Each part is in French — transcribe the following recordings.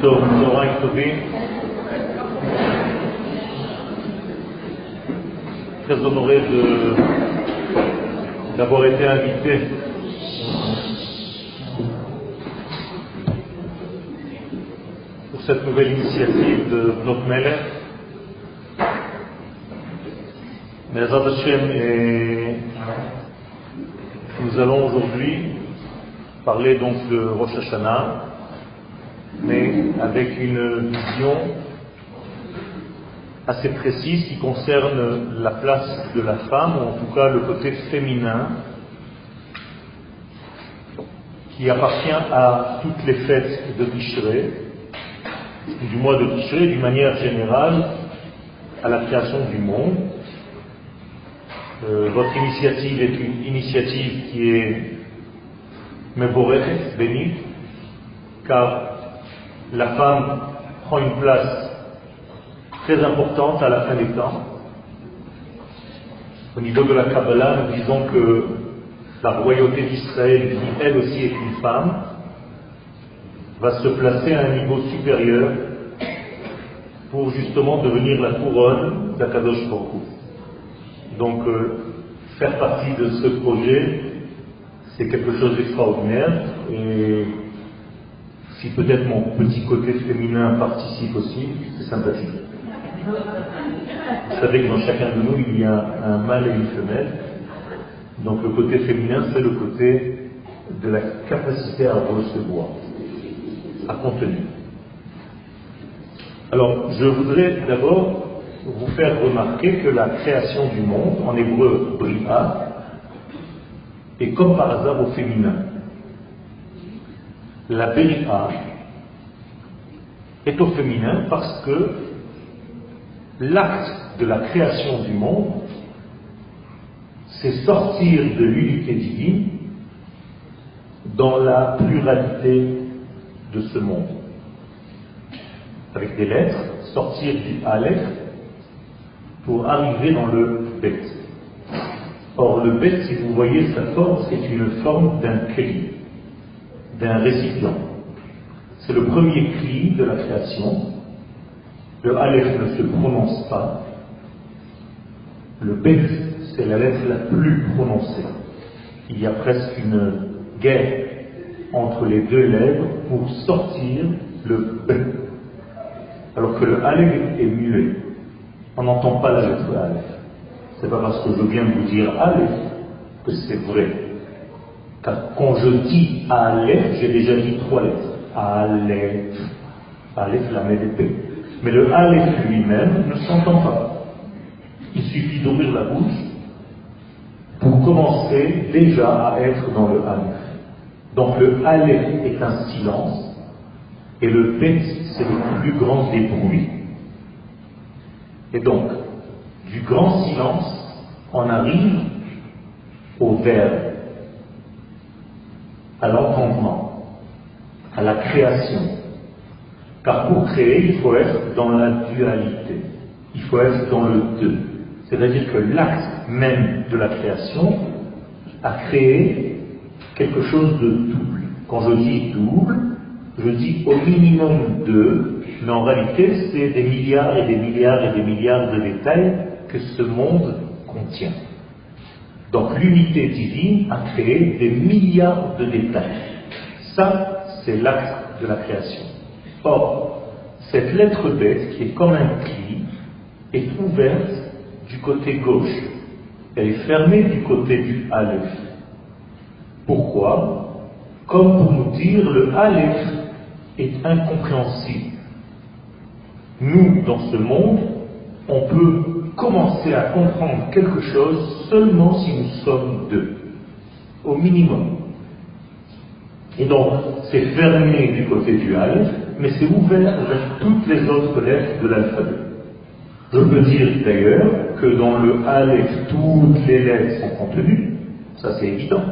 טוב, צהריים טובים. Très honoré d'avoir été invité pour cette nouvelle initiative de notre Melech. Bezat Hashem, et nous allons aujourd'hui parler donc de Rosh Hashanah, mais avec une vision assez précise qui concerne la place de la femme, ou en tout cas le côté féminin, qui appartient à toutes les fêtes de Tishré, du mois de Tishré, d'une manière générale, à la création du monde. Euh, votre initiative est une initiative qui est Mevorech, bénie, car la femme prend une place très importante à la fin des temps. Au niveau de la Kabbalah, nous disons que la royauté d'Israël, qui elle aussi est une femme, va se placer à un niveau supérieur pour justement devenir la couronne d'Akadosh Donc, euh, faire partie de ce projet, c'est quelque chose d'extraordinaire si peut-être mon petit côté féminin participe aussi, c'est sympathique. Vous savez que dans chacun de nous, il y a un mâle et une femelle. Donc le côté féminin, c'est le côté de la capacité à recevoir, à contenir. Alors, je voudrais d'abord vous faire remarquer que la création du monde, en hébreu bria, est comme par hasard au féminin la Béria est au féminin parce que l'acte de la création du monde, c'est sortir de l'unité divine dans la pluralité de ce monde. Avec des lettres, sortir du Aleph pour arriver dans le Bet. Or, le Bet, si vous voyez sa forme, c'est une forme d'un cri d'un récipient. C'est le premier cri de la création. Le Aleph ne se prononce pas. Le Bet, c'est la lettre la plus prononcée. Il y a presque une guerre entre les deux lèvres pour sortir le B. Alors que le Aleph est muet. On n'entend pas la lettre Aleph. C'est pas parce que je viens de vous dire Aleph que c'est vrai quand je dis Aleph, j'ai déjà dit trois lettres. Aleph. Aleph, la d'épée. Mais le Aleph lui-même ne s'entend pas. Il suffit d'ouvrir la bouche pour commencer déjà à être dans le Aleph. Donc le Aleph est un silence et le Bet, c'est le plus grand des bruits. Et donc, du grand silence, on arrive au verbe à l'entendement, à la création. Car pour créer, il faut être dans la dualité, il faut être dans le deux. C'est-à-dire que l'acte même de la création a créé quelque chose de double. Quand je dis double, je dis au minimum deux, mais en réalité, c'est des milliards et des milliards et des milliards de détails que ce monde contient. Donc l'unité divine a créé des milliards de détails. Ça, c'est l'acte de la création. Or, cette lettre bête, qui est comme un cri, est ouverte du côté gauche. Elle est fermée du côté du Aleph. Pourquoi? Comme pour nous dire, le Aleph est incompréhensible. Nous, dans ce monde, on peut commencer à comprendre quelque chose seulement si nous sommes deux, au minimum. Et donc, c'est fermé du côté du Aleph, mais c'est ouvert vers toutes les autres lettres de l'alphabet. Je peux dire d'ailleurs que dans le Aleph, toutes les lettres sont contenues, ça c'est évident.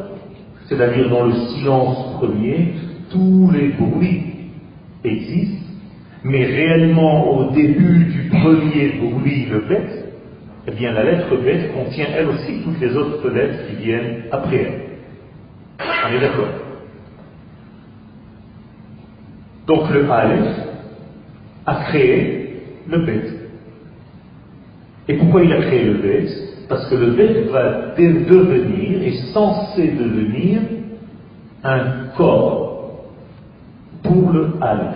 C'est-à-dire dans le silence premier, tous les bruits existent, mais réellement au début du premier bruit, le bête, eh bien la lettre B contient elle aussi toutes les autres lettres qui viennent après elle. On est d'accord Donc le Aleph a créé le bête. Et pourquoi il a créé le bête Parce que le bête va devenir, est censé devenir, un corps pour le Aleph.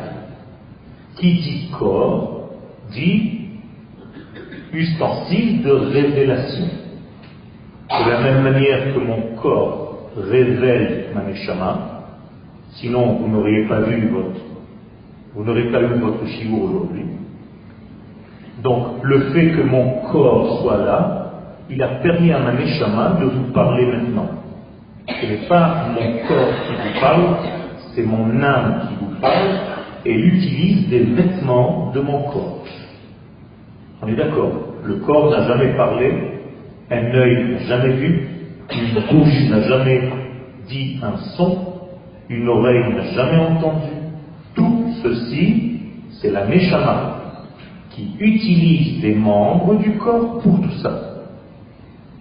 Qui dit corps dit ustensile de révélation. De la même manière que mon corps révèle ma neshama, sinon vous n'auriez pas vu votre, vous n'aurez pas eu votre chiot aujourd'hui. Donc le fait que mon corps soit là, il a permis à ma neshama de vous parler maintenant. Ce n'est pas mon corps qui vous parle, c'est mon âme qui vous parle, et il utilise des vêtements de mon corps. D'accord Le corps n'a jamais parlé, un œil n'a jamais vu, une bouche n'a jamais dit un son, une oreille n'a jamais entendu. Tout ceci, c'est la Neshama qui utilise des membres du corps pour tout ça.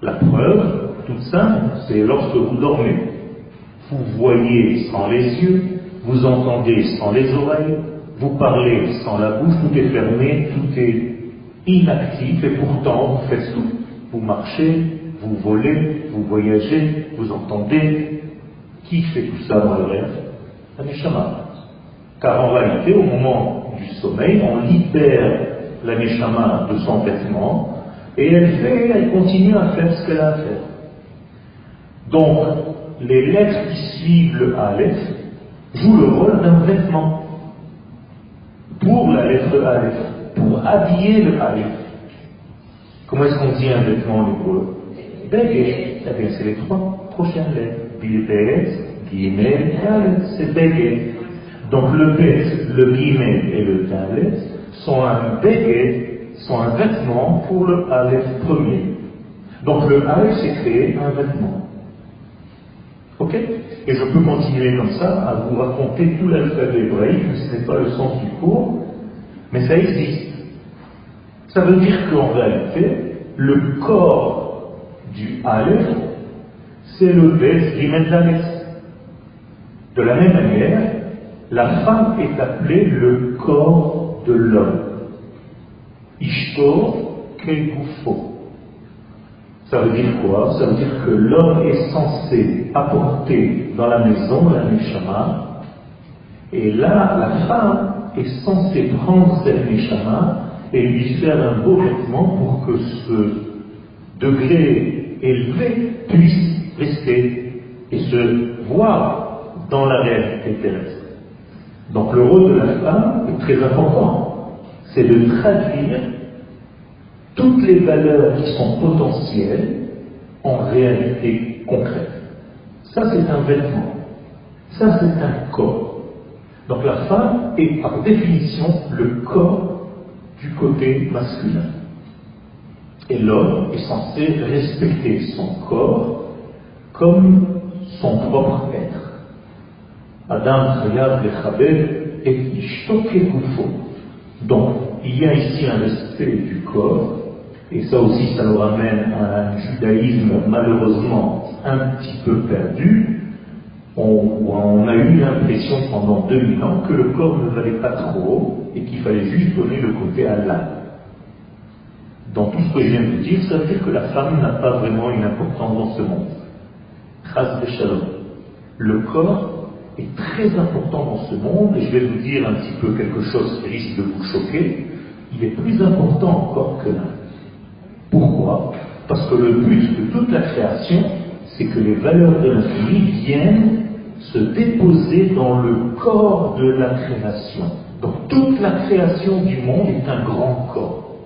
La preuve, toute simple, c'est lorsque vous dormez. Vous voyez sans les yeux, vous entendez sans les oreilles, vous parlez sans la bouche, tout est fermé, tout est inactif et pourtant vous faites tout. Vous marchez, vous volez, vous voyagez, vous entendez. Qui fait tout ça dans le rêve? Un Neshama. Car en réalité, au moment du sommeil, on libère la Neshama de son vêtement et elle fait, elle continue à faire ce qu'elle a à faire. Donc, les lettres qui suivent le Aleph jouent le rôle d'un vêtement pour la lettre Aleph, pour habiller le Aleph. Comment est-ce qu'on dit un vêtement en hébreu Beged. Eh bien, c'est les trois prochaines lettres. Bilbet, Gimel, Dalet. C'est Beged. Donc le Bet, le Gimel et le Dalet sont un Beged, sont un vêtement pour le Aleph premier. Donc le Aleph, c'est créé un vêtement. Ok? Et je peux continuer comme ça à vous raconter tout l'alphabet hébraïque, ce n'est pas le sens du cours, mais ça existe. Ça veut dire qu'en réalité, le corps du Aleph, c'est le Bet Gimel De la même manière, la femme est appelée le corps de l'homme. Ishto Kegufo. Ça veut dire quoi? Ça veut dire que l'homme est censé apporter dans la maison la Neshama, et là, la femme est censée prendre cette Neshama et lui faire un beau vêtement pour que ce degré élevé puisse rester et se voir dans la réalité terrestre. Donc le rôle de la femme est très important. C'est de traduire toutes les valeurs qui sont potentielles en réalité concrète. Ça, c'est un vêtement. Ça, c'est un corps. Donc la femme est par définition le corps du côté masculin. Et l'homme est censé respecter son corps comme son propre être. Adam regarde le chabed et ishtoke Donc, il y a ici un respect du corps, et ça aussi, ça nous ramène à un judaïsme malheureusement un petit peu perdu, on, a eu l'impression pendant 2000 ans que le corps ne valait pas trop et qu'il fallait juste donner le côté à l'âme. Dans tout ce que je viens de dire, ça veut dire que la femme n'a pas vraiment une importance dans ce monde. Chas de. Le corps est très important dans ce monde, et je vais vous dire un petit peu quelque chose qui risque de vous choquer. Il est plus important encore que l'âme. Pourquoi? Parce que le but de toute la création, c'est que les valeurs de l'infini viennent se déposer dans le corps de la création. Donc toute la création du monde est un grand corps.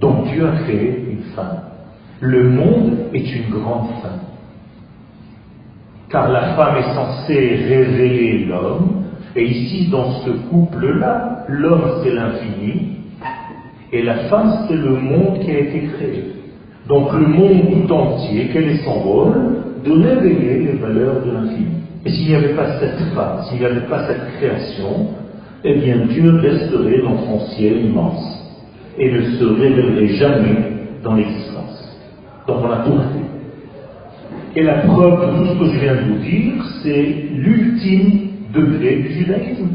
Donc Dieu a créé une femme. Le monde est une grande femme. Car la femme est censée révéler l'homme, et ici dans ce couple-là, l'homme c'est l'infini, et la femme c'est le monde qui a été créé. Donc le monde tout entier, quel est son rôle? De révéler les valeurs de l'infini. Et s'il n'y avait pas cette femme, s'il n'y avait pas cette création, eh bien Dieu resterait dans son ciel immense et ne se révélerait jamais dans l'existence. Donc on a tout Et la preuve de tout ce que je viens de vous dire, c'est l'ultime degré du judaïsme.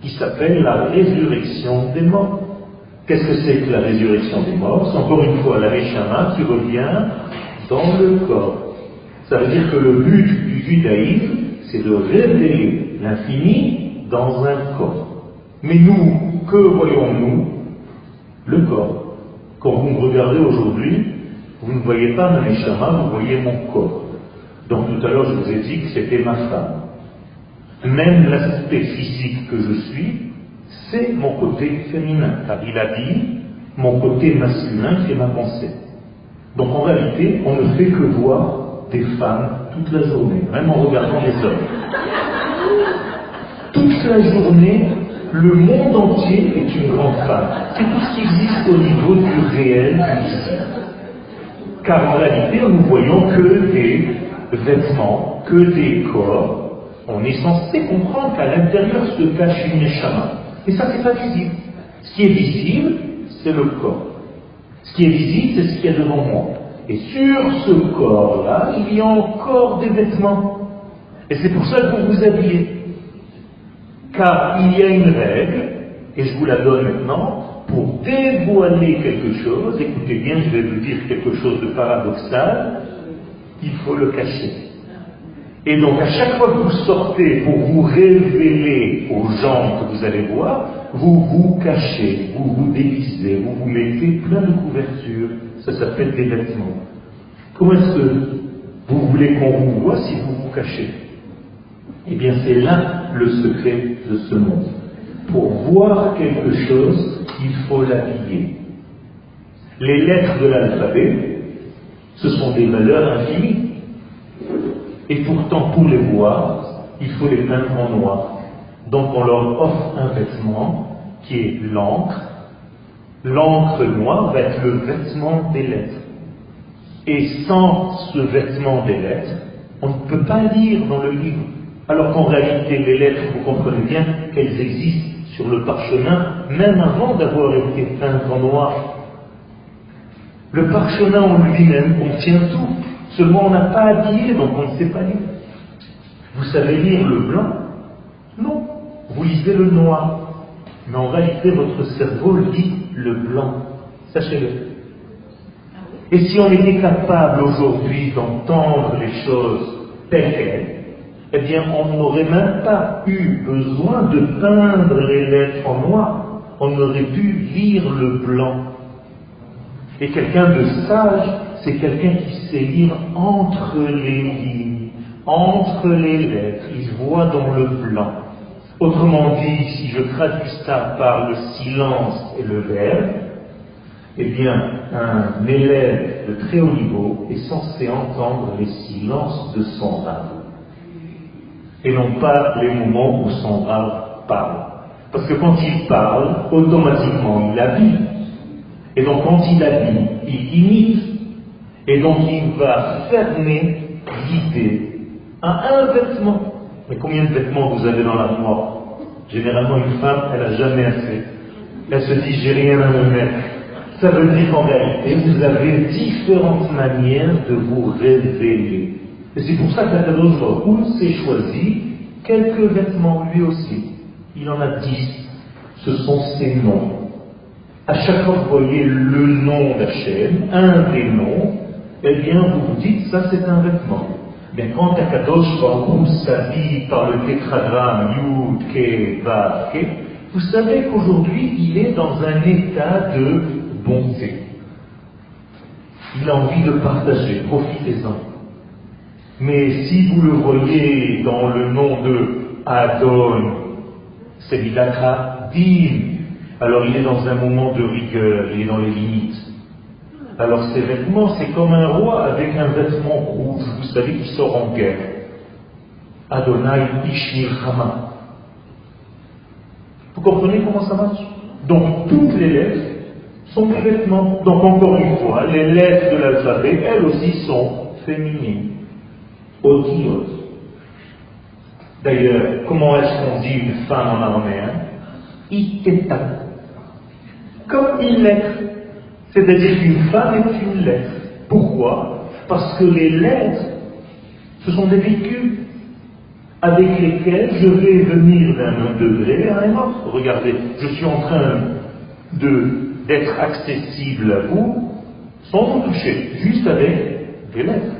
qui s'appelle la résurrection des morts. Qu'est-ce que c'est que la résurrection des morts? C'est encore une fois la Neshama qui revient dans le corps. Ça veut dire que le but du judaïsme, c'est de révéler l'infini dans un corps. Mais nous, que voyons-nous? Le corps. Quand vous me regardez aujourd'hui, vous ne voyez pas ma Neshama, vous voyez mon corps. Donc tout à l'heure, je vous ai dit que c'était ma femme. Même l'aspect physique que je suis, c'est mon côté féminin, car il a dit mon côté masculin qui est ma pensée. Donc en réalité, on ne fait que voir des femmes toute la journée, même en regardant les hommes. Toute la journée, le monde entier est une grande femme. C'est tout ce qui existe au niveau du réel, du Car en réalité, nous voyons que des vêtements, que des corps. On est censé comprendre qu'à l'intérieur se cache une échama. Et ça, c'est pas visible. Ce qui est visible, c'est le corps. Ce qui est visible, c'est ce qu'il y a devant moi. Et sur ce corps-là, il y a encore des vêtements. Et c'est pour ça que vous vous habillez. Car il y a une règle, et je vous la donne maintenant, pour dévoiler quelque chose, écoutez bien, je vais vous dire quelque chose de paradoxal, il faut le cacher. Et donc à chaque fois que vous sortez pour vous révéler aux gens que vous allez voir, vous vous cachez, vous vous déguisez, vous vous mettez plein de couvertures, ça s'appelle des vêtements. Comment est-ce que vous voulez qu'on vous voit si vous vous cachez? Eh bien c'est là le secret de ce monde. Pour voir quelque chose, il faut l'habiller. Les lettres de l'alphabet, ce sont des valeurs infinies. Et pourtant, pour les voir, il faut les peindre en noir. Donc on leur offre un vêtement qui est l'encre. L'encre noire va être le vêtement des lettres. Et sans ce vêtement des lettres, on ne peut pas lire dans le livre. Alors qu'en réalité, les lettres, vous comprenez bien qu'elles existent sur le parchemin, même avant d'avoir été peintes en noir. Le parchemin en lui-même contient tout. Seulement on n'a pas habillé, donc on ne sait pas lire. Vous savez lire le blanc? Non. Vous lisez le noir. Mais en réalité, votre cerveau lit le blanc. Sachez-le. Et si on était capable aujourd'hui d'entendre les choses telles qu'elles, eh bien, on n'aurait même pas eu besoin de peindre les lettres en noir. On aurait pu lire le blanc. Et quelqu'un de sage c'est quelqu'un qui sait lire entre les lignes, entre les lettres, il voit dans le blanc. Autrement dit, si je traduis ça par le silence et le verbe, eh bien, un élève de très haut niveau est censé entendre les silences de son rave. Et non pas les moments où son rave parle. Parce que quand il parle, automatiquement il habille. Et donc quand il habille, il imite et donc il va fermer l'idée à un vêtement. Mais combien de vêtements vous avez dans l'armoire Généralement, une femme, elle n'a jamais assez. Elle se dit, j'ai rien à me mettre. Ça veut dire qu'en réalité, vous avez différentes manières de vous révéler. Et c'est pour ça qu'Akadosh Baruch s'est choisi quelques vêtements lui aussi. Il en a dix. Ce sont ses noms. À chaque fois que vous voyez le nom d'Hachem, un des noms, eh bien, vous vous dites, ça c'est un vêtement. Mais quand Akadosh Baruch s'habille par le tétragramme Yud, Ke, Va, Ke, vous savez qu'aujourd'hui, il est dans un état de bonté. Il a envie de partager, profitez-en. Mais si vous le voyez dans le nom de Adon, c'est Din, alors il est dans un moment de rigueur, il est dans les limites. Alors ces vêtements, c'est comme un roi avec un vêtement rouge, vous savez, qui sort en guerre. Adonai Ishir Hama. Vous comprenez comment ça marche? Donc toutes les lettres sont des vêtements. Donc encore une fois, les lettres de l'alphabet, elles aussi sont féminines. Otiot. D'ailleurs, comment est-ce qu'on dit une femme en araméen? Iteta. Comme une lettre. C'est-à-dire qu'une femme est une lettre. Pourquoi? Parce que les lettres, ce sont des véhicules. avec lesquels je vais venir d'un degré à un autre. Regardez, je suis en train d'être accessible à vous sans vous toucher, juste avec des lettres.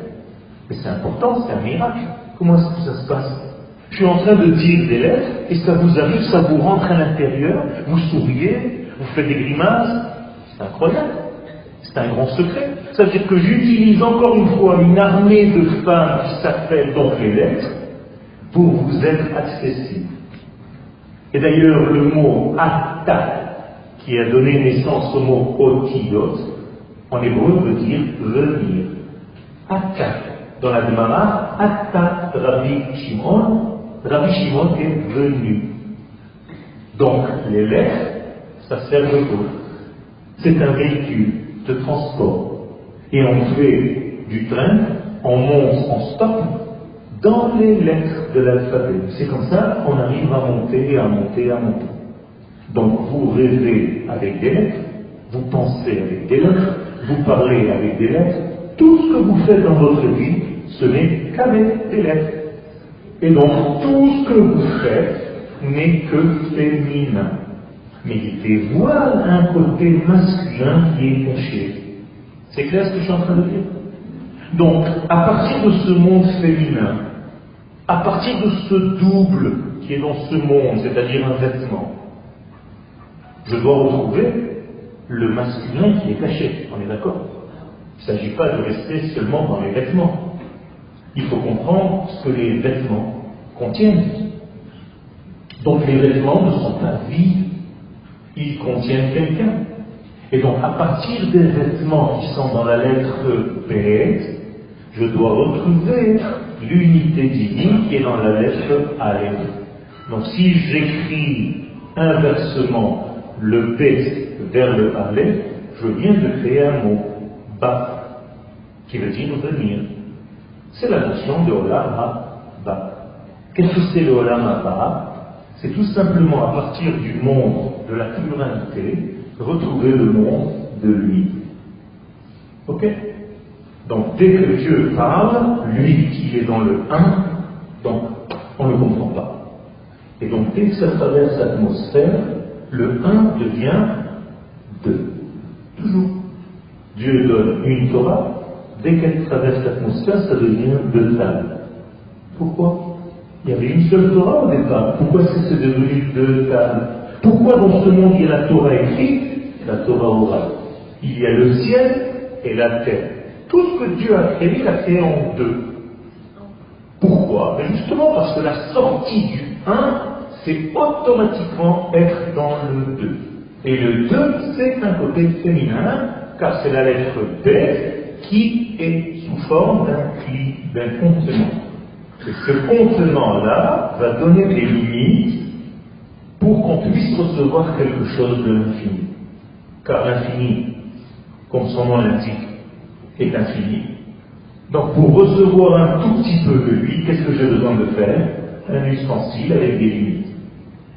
Mais c'est important, c'est un miracle. Comment est-ce que ça se passe? Je suis en train de dire des lettres et ça vous arrive, ça vous rentre à l'intérieur, vous souriez, vous faites des grimaces. C'est incroyable. C'est un grand secret. Ça veut dire que j'utilise encore une fois une armée de femmes qui s'appellent donc les lettres pour vous être accessible. Et d'ailleurs, le mot atta, qui a donné naissance au mot otiyot, en hébreu veut dire venir. Atta. Dans la Gemara, atta Rabbi Shimon, Rabbi Shimon est venu. Donc, les lettres, ça sert de quoi? C'est un véhicule de transport. Et on fait du train, on monte en stop dans les lettres de l'alphabet. C'est comme ça qu'on arrive à monter, à monter, à monter. Donc vous rêvez avec des lettres, vous pensez avec des lettres, vous parlez avec des lettres, tout ce que vous faites dans votre vie, ce n'est qu'avec des lettres. Et donc tout ce que vous faites n'est que féminin. Méditez-vous un côté masculin qui est caché. C'est clair ce que je suis en train de dire? Donc, à partir de ce monde féminin, à partir de ce double qui est dans ce monde, c'est-à-dire un vêtement, je dois retrouver le masculin qui est caché. On est d'accord? Il ne s'agit pas de rester seulement dans les vêtements. Il faut comprendre ce que les vêtements contiennent. Donc les vêtements ne sont pas vides, ils contiennent quelqu'un. Et donc à partir des vêtements qui sont dans la lettre P, je dois retrouver l'unité divine qui est dans la lettre Aleph. Donc si j'écris inversement le P vers le Aleph, je viens de créer un mot, Ba, qui veut dire venir. C'est la notion de Olam Ba. Qu'est-ce que c'est le Olam Ba? C'est tout simplement à partir du monde de la pluralité, retrouver le monde de lui. Ok? Donc dès que Dieu parle, lui qui est dans le 1, donc on ne comprend pas. Et donc dès que ça traverse l'atmosphère, le 1 devient 2. Toujours. Dieu donne une Torah, dès qu'elle traverse l'atmosphère, ça devient deux tables. Pourquoi? Il y avait une seule Torah au départ. Pourquoi c'est devenu deux tables Pourquoi dans ce monde il y a la Torah écrite la Torah orale? Il y a le ciel et la terre. Tout ce que Dieu a créé, il a créé en deux. Pourquoi? Ben Justement parce que la sortie du 1, c'est automatiquement être dans le 2. Et le 2, c'est un côté féminin, car c'est la lettre B qui est sous forme d'un cli, d'un contenant. Ce contenant-là va donner des limites pour qu'on puisse recevoir quelque chose de l'infini. Car l'infini, comme son nom l'indique, est infini. Donc pour recevoir un tout petit peu de lui, qu'est-ce que j'ai besoin de faire? Un ustensile avec des limites.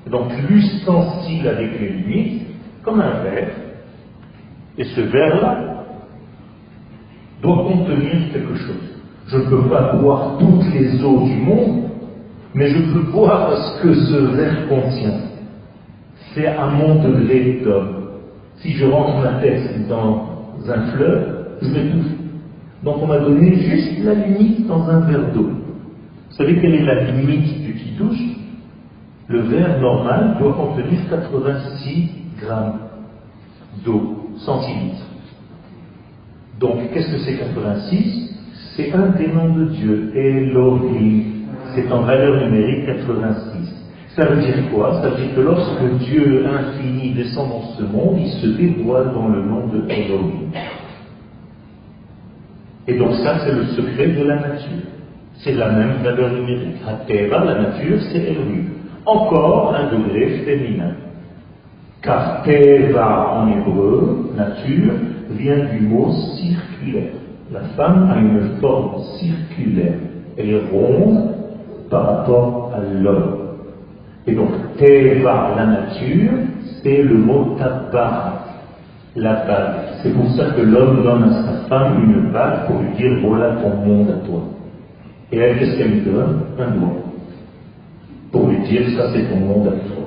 Donc l'ustensile avec les limites, comme un verre, et ce verre-là doit contenir quelque chose. Je ne peux pas boire toutes les eaux du monde, mais je peux boire ce que ce verre contient. C'est à mon degré d'homme. Si je rentre ma tête dans un fleuve, je m'étouffe. Donc on m'a donné juste la limite dans un verre d'eau. Vous savez quelle est la limite du qui douche Le verre normal doit contenir 86 grammes d'eau, centilitres. Donc qu'est-ce que c'est 86 C'est un des noms de Dieu, Elohim. C'est en valeur numérique 86. Ça veut dire quoi? Ça veut dire que lorsque Dieu infini descend dans ce monde, il se dévoile dans le nom de Elohim. Et donc ça, c'est le secret de la nature. C'est la même valeur numérique. Teva, la nature, c'est Elohim. Encore un degré féminin. Car Teva en hébreu, nature, vient du mot circulaire. La femme a une forme circulaire. Elle est ronde par rapport à l'homme. Et donc, Teva, la nature, c'est le mot Tabara, la bague. C'est pour ça que l'homme donne à sa femme une bague pour lui dire voilà ton monde à toi. Et elle, qu'est-ce qu'elle lui donne Un doigt. dire ça c'est ton monde à toi.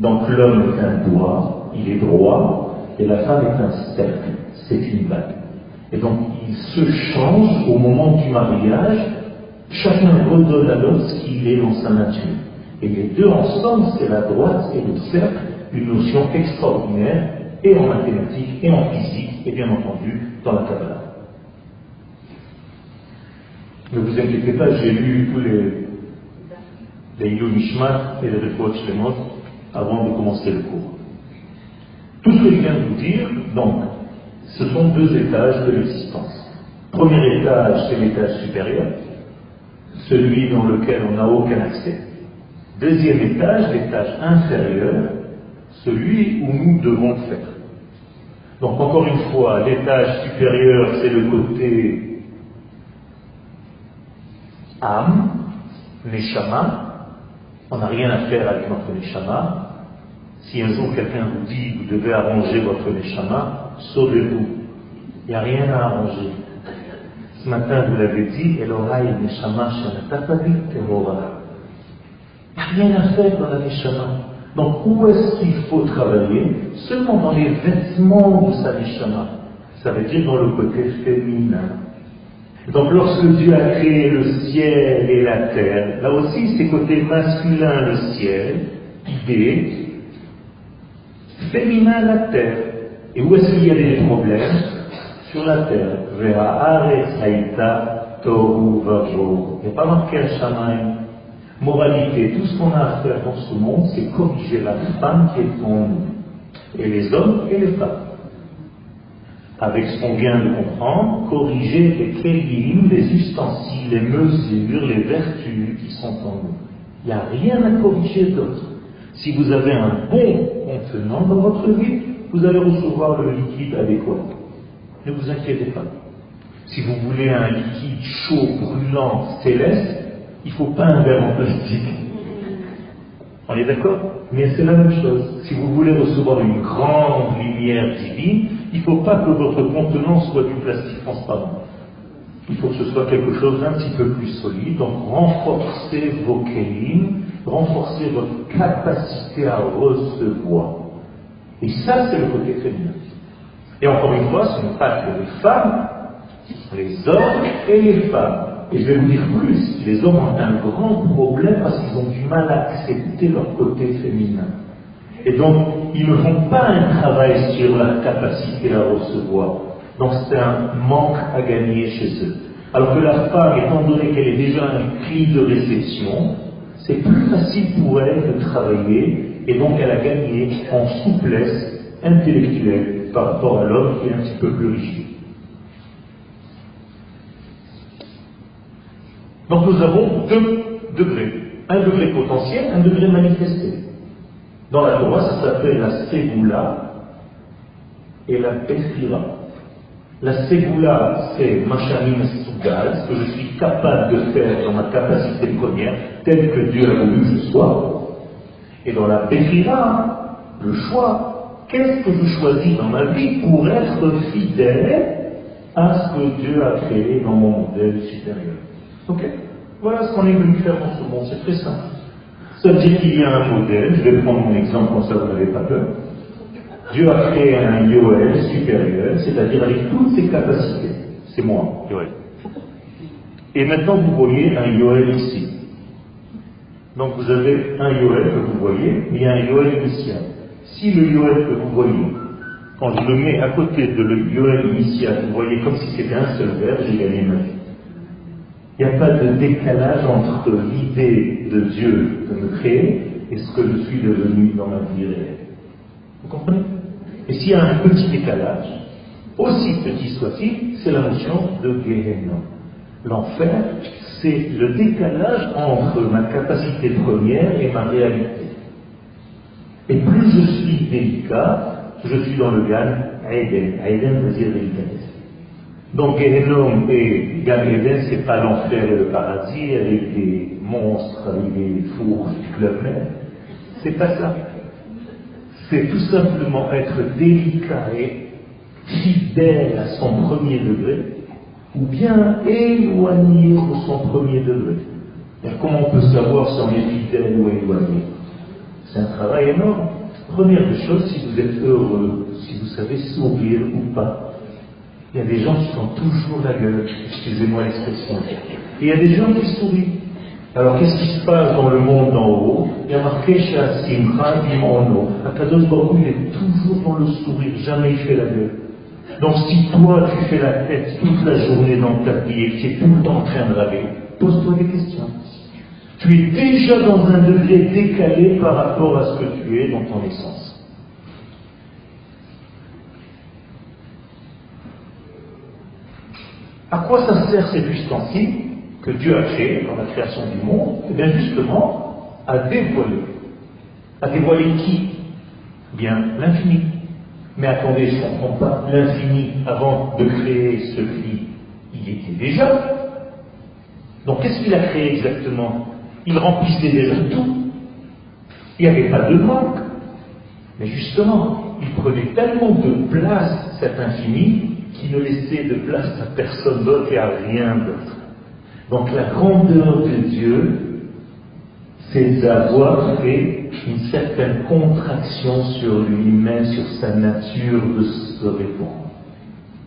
Donc l'homme est un doigt, il est droit, et la femme est un cercle, c'est une bague. Et donc il se change au moment du mariage, chacun redonne à l'autre ce qu'il est dans sa nature. Et les deux ensemble, c'est la droite et le cercle, une notion extraordinaire, et en mathématiques, et en physique, et bien entendu dans la Kabbalah. Ne vous inquiétez pas, j'ai lu tous les, les Ilou Mishmat et les Refouach Shlemot avant de commencer le cours. Tout ce que je viens de vous dire, donc, ce sont deux étages de l'existence. Premier étage, c'est l'étage supérieur, celui dans lequel on n'a aucun accès. Deuxième étage, l'étage inférieur, celui où nous devons faire. Donc encore une fois, l'étage supérieur, c'est le côté âme, neshama. On n'a rien à faire avec notre neshama. Si un jour quelqu'un vous dit vous devez arranger votre neshama, sauvez-vous. Il n'y a rien à arranger. Ce matin, vous l'avez dit, Elohai neshama shenatapadi terora. Il n'y a rien à faire dans la neshama. Donc où est-ce qu'il faut travailler? Seulement dans les vêtements de sa neshama. Ça veut dire dans le côté féminin. Donc lorsque Dieu a créé le ciel et la terre, là aussi c'est côté masculin le ciel, idée, féminin la terre. Et où est-ce qu'il y a des problèmes? Sur la terre. Il n'y a pas marqué un chamaï. Moralité, tout ce qu'on a à faire dans ce monde, c'est corriger la femme qui est en nous. Et les hommes et les femmes avec ce qu'on vient de comprendre, corriger les kélim, les ustensiles, les mesures, les vertus qui sont en nous. Il n'y a rien à corriger d'autre. Si vous avez un bon contenant dans votre vie, vous allez recevoir le liquide adéquat. Ne vous inquiétez pas. Si vous voulez un liquide chaud, brûlant, céleste, il ne faut pas un verre en plastique. On est d'accord? Mais c'est la même chose. Si vous voulez recevoir une grande lumière divine, il ne faut pas que votre contenant soit du plastique transparent. Il faut que ce soit quelque chose d'un petit peu plus solide. Donc renforcez vos kélim, renforcez votre capacité à recevoir. Et ça, c'est le côté féminin. Et encore une fois, ce n'est pas que les femmes, les hommes et les femmes. Et je vais vous dire plus, les hommes ont un grand problème parce qu'ils ont du mal à accepter leur côté féminin. Et donc, ils ne font pas un travail sur leur capacité à recevoir. Donc, c'est un manque à gagner chez eux. Alors que la femme, étant donné qu'elle est déjà un cri de réception, c'est plus facile pour elle de travailler et donc elle a gagné en souplesse intellectuelle par rapport à l'homme qui est un petit peu plus rigide. Donc nous avons deux degrés. Un degré potentiel, un degré manifesté. Dans la Torah, ça s'appelle la Ségoula et la Bethira. La Ségoula, c'est Machanim Sugal, ce que je suis capable de faire dans ma capacité première, telle que Dieu a voulu que je sois. Et dans la Bethira, le choix, qu'est-ce que je choisis dans ma vie pour être fidèle à ce que Dieu a créé dans mon modèle supérieur? Ok? Voilà ce qu'on est venu faire dans ce monde, c'est très simple. Ça veut dire qu'il y a un modèle, je vais prendre mon exemple comme ça vous n'avez pas peur. Dieu a créé un Yoel supérieur, c'est-à-dire avec toutes ses capacités. C'est moi, Yoel. Et maintenant vous voyez un Yoel ici. Donc vous avez un Yoel que vous voyez, a un Yoel initial. Si le Yoel que vous voyez, quand je le mets à côté de le Yoel initial, vous voyez comme si c'était un seul verre, j'ai gagné ma vie. Il n'y a pas de décalage entre l'idée de Dieu de me créer et ce que je suis devenu dans ma vie réelle. Vous comprenez? Et s'il y a un petit décalage, aussi petit soit-il, c'est la notion de Gehenna. L'enfer, c'est le décalage entre ma capacité première et ma réalité. Et plus je suis délicat, je suis dans le Gan Aiden. Aiden veut dire délicatesse. Donc Gehenom et Gan Eden, c'est pas l'enfer et le paradis avec des monstres, avec des fours même. C'est pas ça. C'est tout simplement être délicat et fidèle à son premier degré, ou bien éloigné de son premier degré. comment on peut savoir si on est fidèle ou éloigné? C'est un travail énorme. Première des choses, si vous êtes heureux, si vous savez sourire ou pas. Il y a des gens qui font toujours la gueule, excusez-moi l'expression. Et il y a des gens qui sourient. Alors qu'est-ce qui se passe dans le monde d'en haut? Il y a marqué chez Asimra, Dimono. Akadosh Baruch il est toujours dans le sourire, jamais il fait la gueule. Donc si toi tu fais la tête toute la journée dans ta vie et que tu es tout le temps en train de râler, pose-toi des questions. Tu es déjà dans un degré décalé par rapport à ce que tu es dans ton essence. À quoi ça sert cet ustensile que Dieu a créé dans la création du monde? Eh bien justement à dévoiler. À dévoiler qui? Eh Bien l'infini. Mais attendez, je ne comprends pas. L'infini, avant de créer ce qui il était déjà. Donc qu'est-ce qu'il a créé exactement? Il remplissait déjà tout. Il n'y avait pas de manque. Mais justement, il prenait tellement de place, cet infini, qu'il ne laissait de place à personne d'autre et à rien d'autre. Donc la grandeur de Dieu, c'est d'avoir fait une certaine contraction sur lui-même, sur sa nature de se répondre.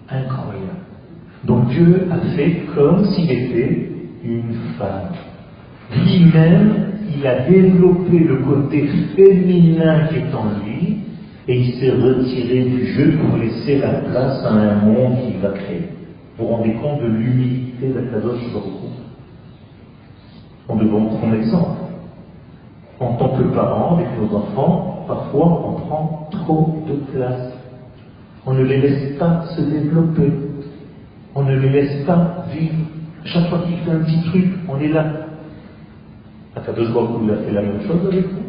Incroyable. Donc Dieu a fait comme s'il était une femme. Lui-même, il a développé le côté féminin qui est en lui, et il s'est retiré du jeu pour laisser la place à un monde qu'il va créer. Vous vous rendez compte de l'humilité d'Akadosh Baruch On devrait prendre exemple. En tant que parents, avec nos enfants, parfois on prend trop de place. On ne les laisse pas se développer. On ne les laisse pas vivre. Chaque fois qu'il fait un petit truc, on est là. Akadosh Baruch a fait la même chose avec vous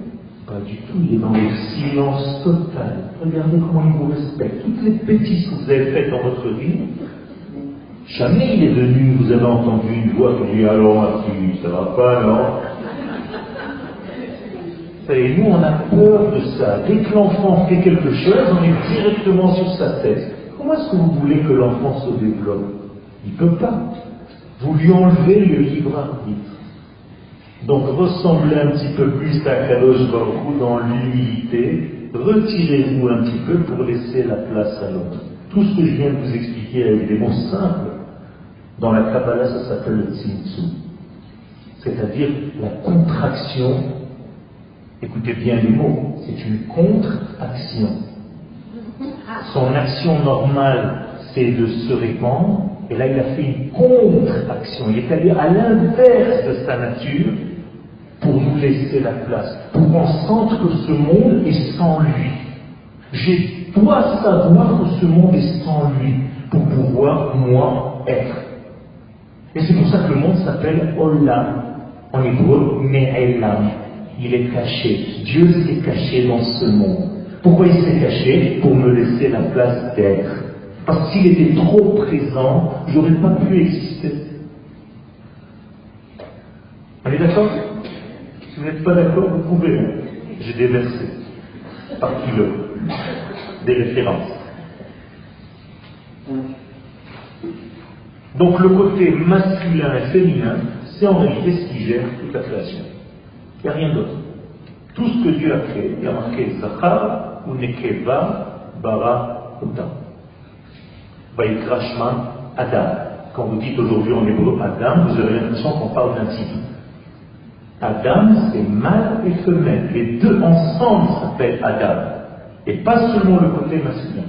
pas du tout, il est dans le silence total. Regardez comment il vous respecte. Toutes les bêtises que vous avez faites dans votre vie, jamais il est venu, vous avez entendu une voix qui dit Alors ça va pas, non? Et nous, on a peur de ça. Dès que l'enfant fait quelque chose, on est directement sur sa tête. Comment est-ce que vous voulez que l'enfant se développe? Il ne peut pas. Vous lui enlevez le libre arbitre. Donc ressemblez un petit peu plus à Kadosh dans l'humilité, retirez-vous un petit peu pour laisser la place à l'autre. Tout ce que je viens de vous expliquer avec des mots simples, dans la Kabbalah ça s'appelle le Tzimtzum, c'est-à-dire la contraction. Écoutez bien les mots, c'est une contre-action. Son action normale, c'est de se répandre, et là il a fait une contre-action. Il est allé à l'inverse de sa nature, pour nous laisser la place, pour qu'on sente que ce monde est sans lui. Je dois savoir que ce monde est sans lui pour pouvoir, moi, être. Et c'est pour ça que le monde s'appelle Olam, en hébreu, Me'elam. Il est caché. Dieu s'est caché dans ce monde. Pourquoi il s'est caché Pour me laisser la place d'être. Parce qu'il était trop présent, j'aurais pas pu exister. On est d'accord si vous n'êtes pas d'accord, vous pouvez. Hein. J'ai des versets par kilo, des références. Donc le côté masculin et féminin, c'est en réalité ce qui gère toute la création. Il n'y a rien d'autre. Tout ce que Dieu a créé, il y a marqué Zachar ou Nekeva Bara Uta. Vaikrashman Adam. Quand vous dites aujourd'hui en hébreu Adam, vous avez l'impression qu'on parle d'un titre. Adam, c'est mâle et femelle. Les deux ensemble s'appellent Adam. Et pas seulement le côté masculin.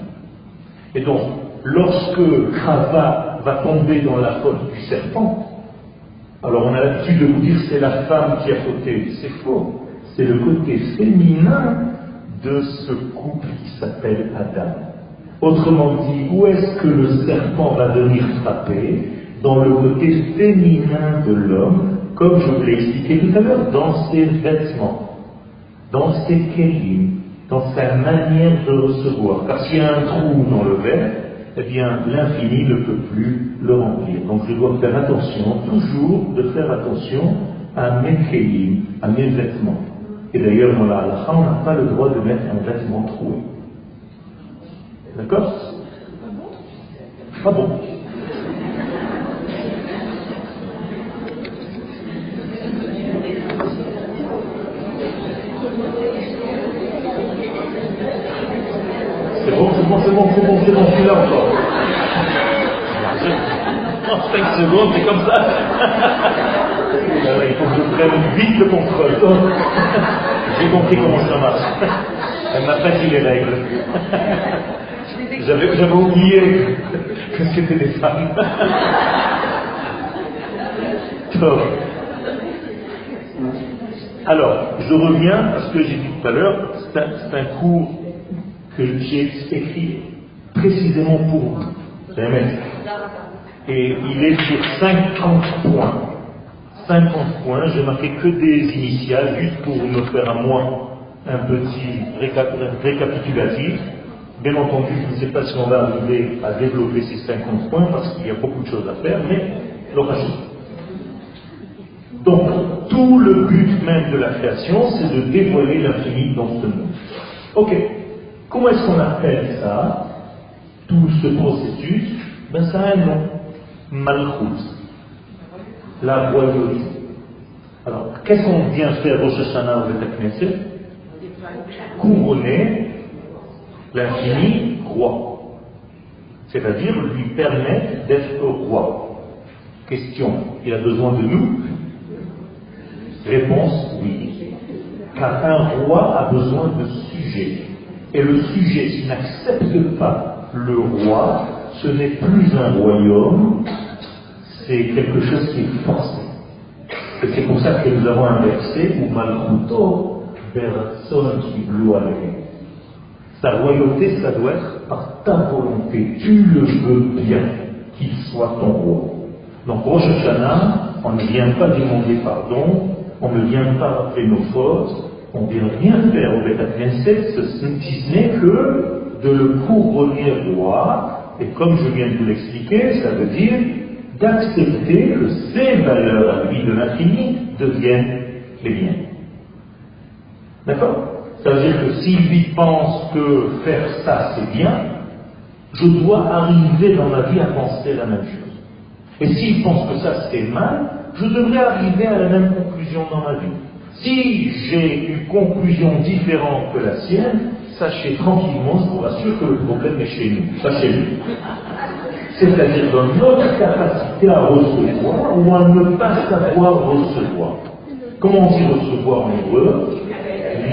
Et donc, lorsque Krava va tomber dans la faute du serpent, alors on a l'habitude de vous dire c'est la femme qui a fauté. C'est faux. C'est le côté féminin de ce couple qui s'appelle Adam. Autrement dit, où est-ce que le serpent va venir frapper Dans le côté féminin de l'homme, comme je vous l'ai expliqué tout à l'heure, dans ses vêtements, dans ses kélim, dans sa manière de recevoir. Car s'il y a un trou dans le verre, eh bien, l'infini ne peut plus le remplir. Donc je dois faire attention, toujours de faire attention à mes kélim, à mes vêtements. Et d'ailleurs, dans la halakha, on n'a pas le droit de mettre un vêtement troué. D'accord? Ah bon bon, c'est bon, c'est bon, c'est bon, je suis là encore. En 5 secondes, c'est comme ça. il faut que je prenne vite le contrôle. J'ai compris comment ça marche. Elle m'a pas dit les règles. J'avais oublié que c'était des femmes. Alors, je reviens à ce que j'ai dit tout à l'heure. C'est un, cours que j'ai écrit précisément pour vous. Et il est sur 50 points. 50 points, j'ai marqué que des initiales, juste pour me faire à moi un petit récapitulatif. Bien entendu, je ne sais pas si on va arriver à développer ces 50 points parce qu'il y a beaucoup de choses à faire, mais l'occasion. Donc, tout le but même de la création, c'est de dévoiler l'infini dans ce monde. Ok. Comment est-ce qu'on appelle ça Tout ce processus? Ben, ça a un nom. Malchut. La royauté. Alors, qu'est-ce qu'on vient faire au Shoshana ou Knesset? Couronner l'infini roi. C'est-à-dire lui permettre d'être roi. Question, il a besoin de nous? Réponse, oui. Car un roi a besoin de sujet. Et le sujet, s'il n'accepte pas le roi, ce n'est plus un royaume, c'est quelque chose qui est forcé. Et c'est pour ça que nous avons un verset où Malchuto qui Sa royauté, ça doit être par ta volonté. Tu le veux bien qu'il soit ton roi. Donc, Rosh Hashanah, on ne vient pas demander pardon, on ne vient pas rappeler nos fautes, on ne vient rien faire au Beth si ce n'est que de le couronner roi, et comme je viens de vous l'expliquer, ça veut dire d'accepter que ces valeurs à lui de l'infini deviennent les miennes. D'accord? Ça veut dire que s'il lui pense que faire ça c'est bien, je dois arriver dans ma vie à penser la même chose. Et s'il pense que ça c'est mal, je devrais arriver à la même conclusion dans ma vie. Si j'ai une conclusion différente que la sienne, sachez tranquillement, je vous rassure que le problème est chez nous, pas chez lui. C'est-à-dire dans notre capacité à recevoir ou à ne pas savoir recevoir. Comment on dit recevoir en hébreu?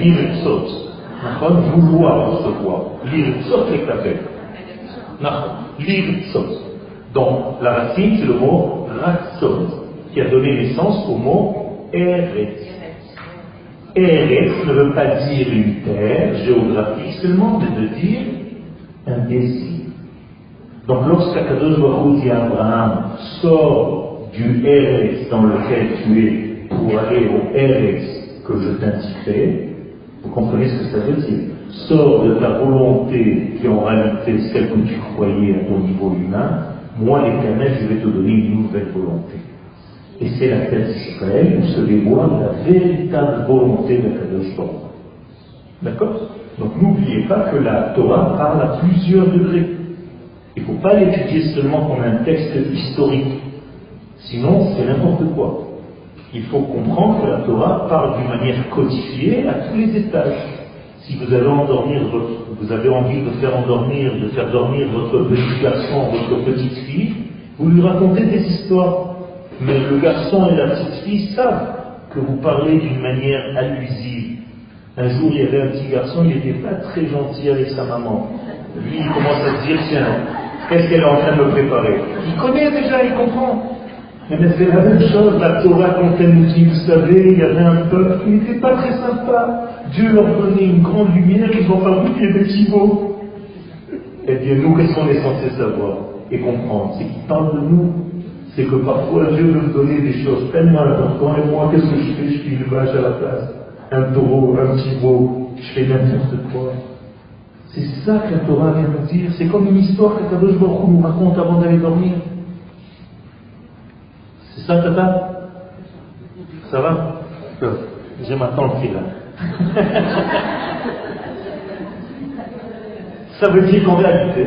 Lirtzot. Vouloir recevoir. Les kabel. Lirtzot. Donc la racine c'est le mot ratzot qui a donné naissance au mot Eretz. Eretz ne veut pas dire une terre géographique seulement, mais de dire un désir. Donc lorsqu'Akadosh Baruch dit à Abraham, sors du Eretz dans lequel tu es pour aller au Eretz que je t'indiquerai, vous comprenez ce que ça veut dire? Sors de ta volonté qui en réalité celle que tu croyais à ton niveau humain, moi l'éternel je vais te donner une nouvelle volonté. Et c'est la tête d'Israël où se dévoile la véritable volonté de Kadosh D'accord? Donc n'oubliez pas que la Torah parle à plusieurs degrés. Il ne faut pas l'étudier seulement comme un texte historique. Sinon, c'est n'importe quoi. Il faut comprendre que la Torah parle d'une manière codifiée à tous les étages. Si vous avez, endormir envie de faire endormir, de faire dormir votre petit garçon, votre petite fille, vous lui racontez des histoires. Mais le garçon et la petite fille savent que vous parlez d'une manière allusive. Un jour, il y avait un petit garçon, il n'était pas très gentil avec sa maman. Lui, il commence à se dire, tiens, qu'est-ce qu'elle est en train de me préparer? Il connaît déjà, il comprend. Mais c'est la même chose, la Torah, quand elle nous dit, vous savez, il y avait un peuple qui n'était pas très sympa. Dieu leur donnait une grande lumière, ils ont fabriqué des chivaux. Eh bien, nous, qu'est-ce qu'on est censé savoir et comprendre? C'est qu'il parle de nous c'est que parfois Dieu veut me donner des choses tellement importantes, et moi, qu'est-ce que je fais? Je fais une vache à la place, un taureau, un petit veau, je fais n'importe quoi. C'est ça que la Torah vient nous dire. C'est comme une histoire que Kadosh Baruch nous raconte avant d'aller dormir. C'est ça, Tata? Ça va? J'ai ma tante qui là. ça veut dire qu'en réalité,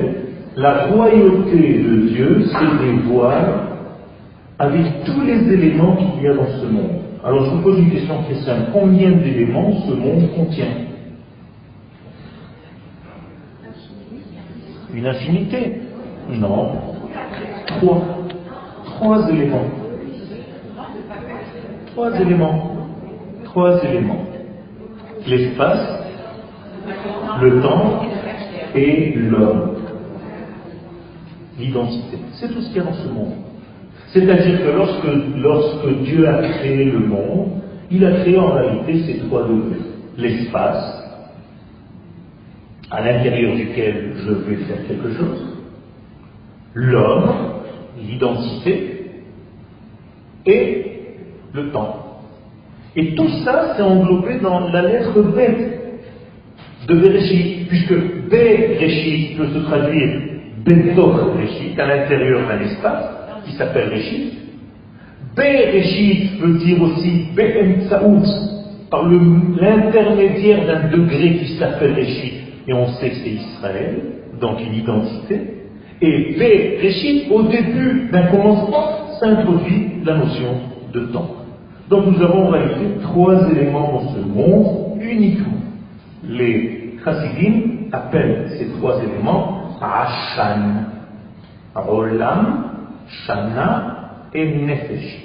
la royauté de Dieu se dévoile avec tous les éléments qu'il y a dans ce monde. Alors je vous pose une question très simple. Combien d'éléments ce monde contient? Une infinité? Non. Trois. Trois éléments. Trois éléments. Trois éléments. L'espace, le temps et l'homme. L'identité. C'est tout ce qu'il y a dans ce monde. C'est-à-dire que lorsque, lorsque Dieu a créé le monde, il a créé en réalité ces trois degrés. L'espace, à l'intérieur duquel je vais faire quelque chose, l'homme, l'identité, et le temps. Et tout ça, c'est englobé dans la lettre B de Bereshit, puisque Bereshit peut se traduire Bentor Bereshit, à l'intérieur d'un espace, qui s'appelle Réchit. Bereshit veut dire aussi Be'emtsaout, par l'intermédiaire d'un degré qui s'appelle Réchit, et on sait que c'est Israël, donc une identité. Et Bereshit, au début d'un commencement, s'introduit la notion de temps. Donc nous avons en réalité trois éléments dans ce monde uniquement. Les chassidim appellent ces trois éléments Ashan, Rolam, Shana et Nefesh.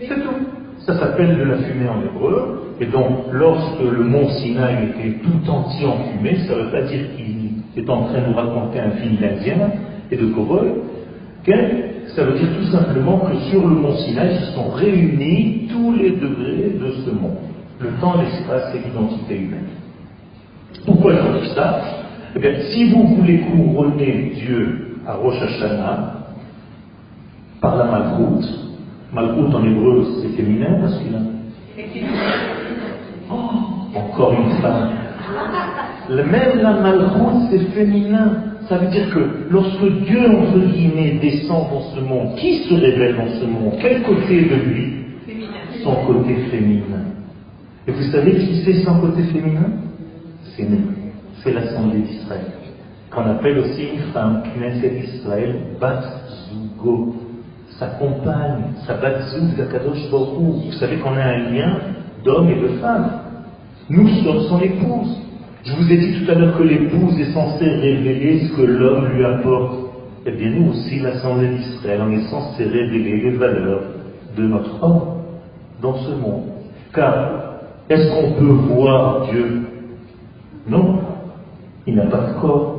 C'est tout. Ça s'appelle de la fumée en hébreu. Et donc, lorsque le mont Sinaï était tout entier en fumée, ça ne veut pas dire qu'il est en train de nous raconter un film d'Indien et de cowboy. Ça veut dire tout simplement que sur le mont Sinaï se sont réunis tous les degrés de ce monde. Le temps, l'espace et l'identité humaine. Pourquoi je dis ça? Eh bien, si vous voulez couronner Dieu à Rosh Hashanah, par la malchoute, malchoute en hébreu c'est féminin masculin oh, Encore une femme. Même la malchoute c'est féminin. Ça veut dire que lorsque Dieu, entre guillemets, descend dans ce monde, qui se révèle dans ce monde? Quel côté de lui? Son côté féminin. Et vous savez qui c'est son côté féminin? C'est nous. C'est l'Assemblée d'Israël. Qu'on appelle aussi une femme, Knesset d'Israël, Bat Zugo. Sa compagne, sa Bat Zug d'Akadosh Vous savez qu'on a un lien d'homme et de femme. Nous sommes son épouse. Je vous ai dit tout à l'heure que l'épouse est censée révéler ce que l'homme lui apporte. Eh bien, nous aussi, l'Assemblée d'Israël, on est censé révéler les valeurs de notre homme dans ce monde. Car, est-ce qu'on peut voir Dieu? Non. Il n'a pas de corps.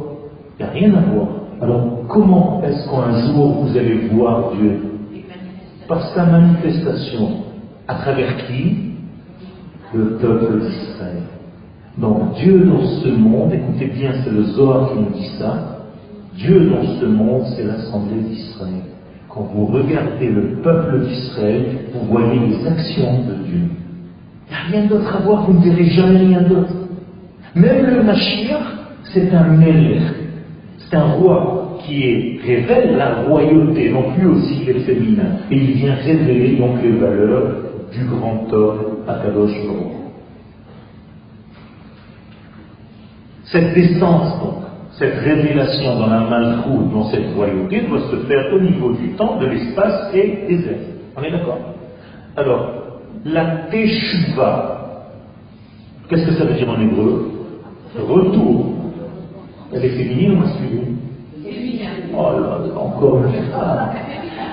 Il n'y a rien à voir. Alors, comment est-ce qu'un jour vous allez voir Dieu? Par sa manifestation. À travers qui? Le peuple d'Israël. Donc Dieu dans ce monde, écoutez bien, c'est le Zohar qui nous dit ça, Dieu dans ce monde, c'est l'Assemblée d'Israël. Quand vous regardez le peuple d'Israël, vous voyez les actions de Dieu. Il n'y a rien d'autre à voir, vous ne verrez jamais rien d'autre. Même le Mashiach, c'est un Melech, c'est un roi qui révèle la royauté, donc lui aussi il est féminin, et il vient révéler donc les valeurs du grand homme Akadosh Baruch. Cette descente, donc, cette révélation dans la malchoute, dans cette royauté, doit se faire au niveau du temps, de l'espace et des êtres. On est d'accord? Alors, la teshuva, qu'est-ce que ça veut dire en hébreu? Retour. Elle est féminine ou masculine? Oh là, encore une femme.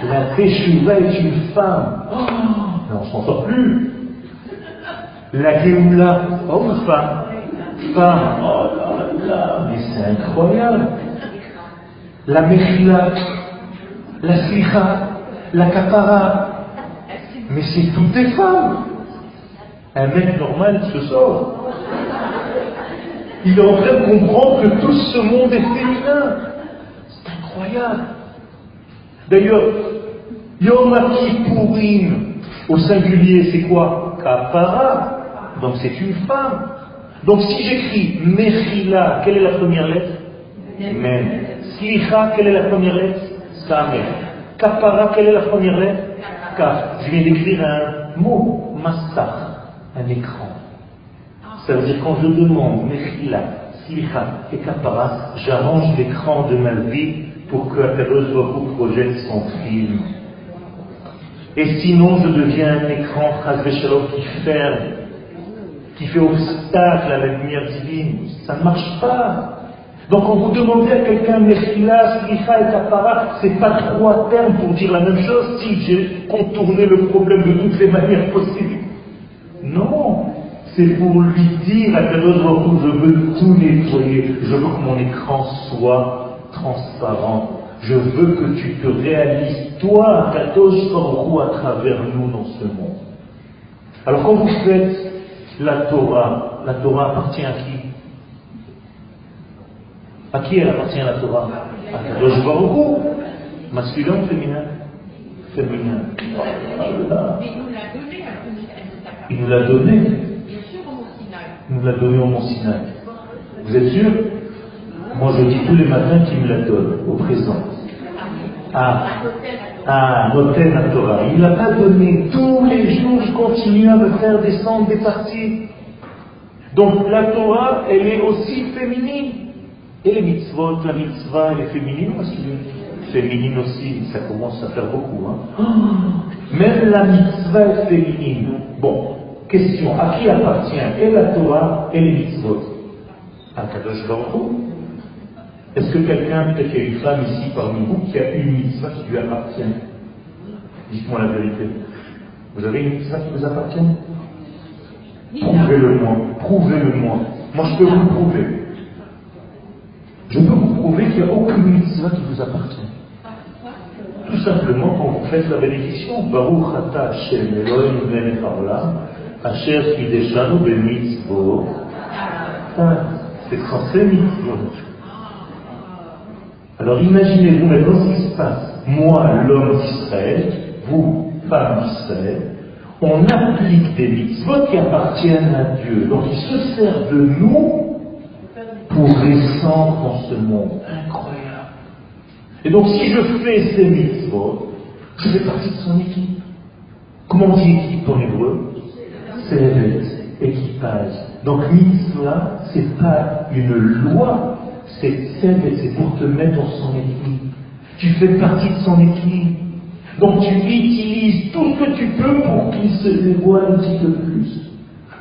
La teshuva est une femme. Oh, mais on s'en sort plus. La Géoula, ou femme Femme. Oh là mais c'est incroyable. La mechila, la slicha, la kapara, mais c'est toutes des femmes. Un mec normal se sort. Il est en train de comprendre que tout ce monde est féminin. Incroyable. D'ailleurs, Yom Kippourim, au singulier, c'est quoi? Kapara. Donc c'est une femme. Donc si j'écris Mechila, quelle est la première lettre? Men. Slicha, quelle est la première lettre? Samer. Kapara, quelle est la première lettre? Kaf. Je viens d'écrire un mot, Massach, un écran. Ça veut dire quand je demande Mechila, Slicha et Kapara, j'arrange l'écran de ma vie pour que Akadosh Baruch projette son film. Et sinon, je deviens un écran, Shalom, qui ferme qui fait obstacle à la lumière divine. Ça ne marche pas. Donc quand vous demandez à quelqu'un Mechila, Slicha et Kapara, c'est pas trois termes pour dire la même chose si j'ai contourné le problème de toutes les manières possibles. Non, c'est pour lui dire à Kadosh je veux tout nettoyer, je veux que mon écran soit transparent, je veux que tu te réalises, toi, Kadosh Baruch à travers nous dans ce monde. Alors quand vous faites la Torah, la Torah appartient à qui? À qui elle appartient la Torah? À Kadosh Baruch masculin ou féminin? Féminin. Il nous l'a donné. Il nous l'a donné au Mont Sinaï. Vous êtes sûr? Moi je dis tous les matins qu'il me la donne, au présent. Ah, ah, Noten la Torah. Il ne l'a pas donné. Tous les jours, je continue à me faire descendre des parties. Donc la Torah, elle est aussi féminine. Et les mitzvot, la mitzvah, elle est féminine parce que féminine aussi, ça commence à faire beaucoup. Hein. Même la mitzvah est féminine. Bon, question, à qui appartient? Et la Torah et les mitzvot? À Kadosh Baruch est-ce que quelqu'un, peut-être qu'il y a une femme ici parmi vous qui a une mitzvah qui lui appartient? Dites-moi la vérité. Vous avez une mitzvah qui vous appartient? Prouvez-le-moi. Prouvez-le-moi. Moi, je peux vous prouver. Je peux vous prouver qu'il n'y a aucune mitzvah qui vous appartient. Tout simplement quand vous faites la bénédiction. Baruch ata Hashem Elohim melech haolam asher kideshanu b'mitzvot. C'est censé. Alors imaginez-vous maintenant ce qui se passe. Moi, l'homme d'Israël, vous, femme d'Israël, on applique des mitzvot qui appartiennent à Dieu. Donc il se sert de nous pour descendre dans ce monde. Incroyable. Et donc si je fais ces mitzvot, je fais partie de son équipe. Comment on dit équipe en hébreu? C'est équipage. Donc mitzvah, c'est pas une loi, c'est c'est pour te mettre dans son équipe. Tu fais partie de son équipe. Donc tu utilises tout ce que tu peux pour qu'il se dévoile un petit peu plus.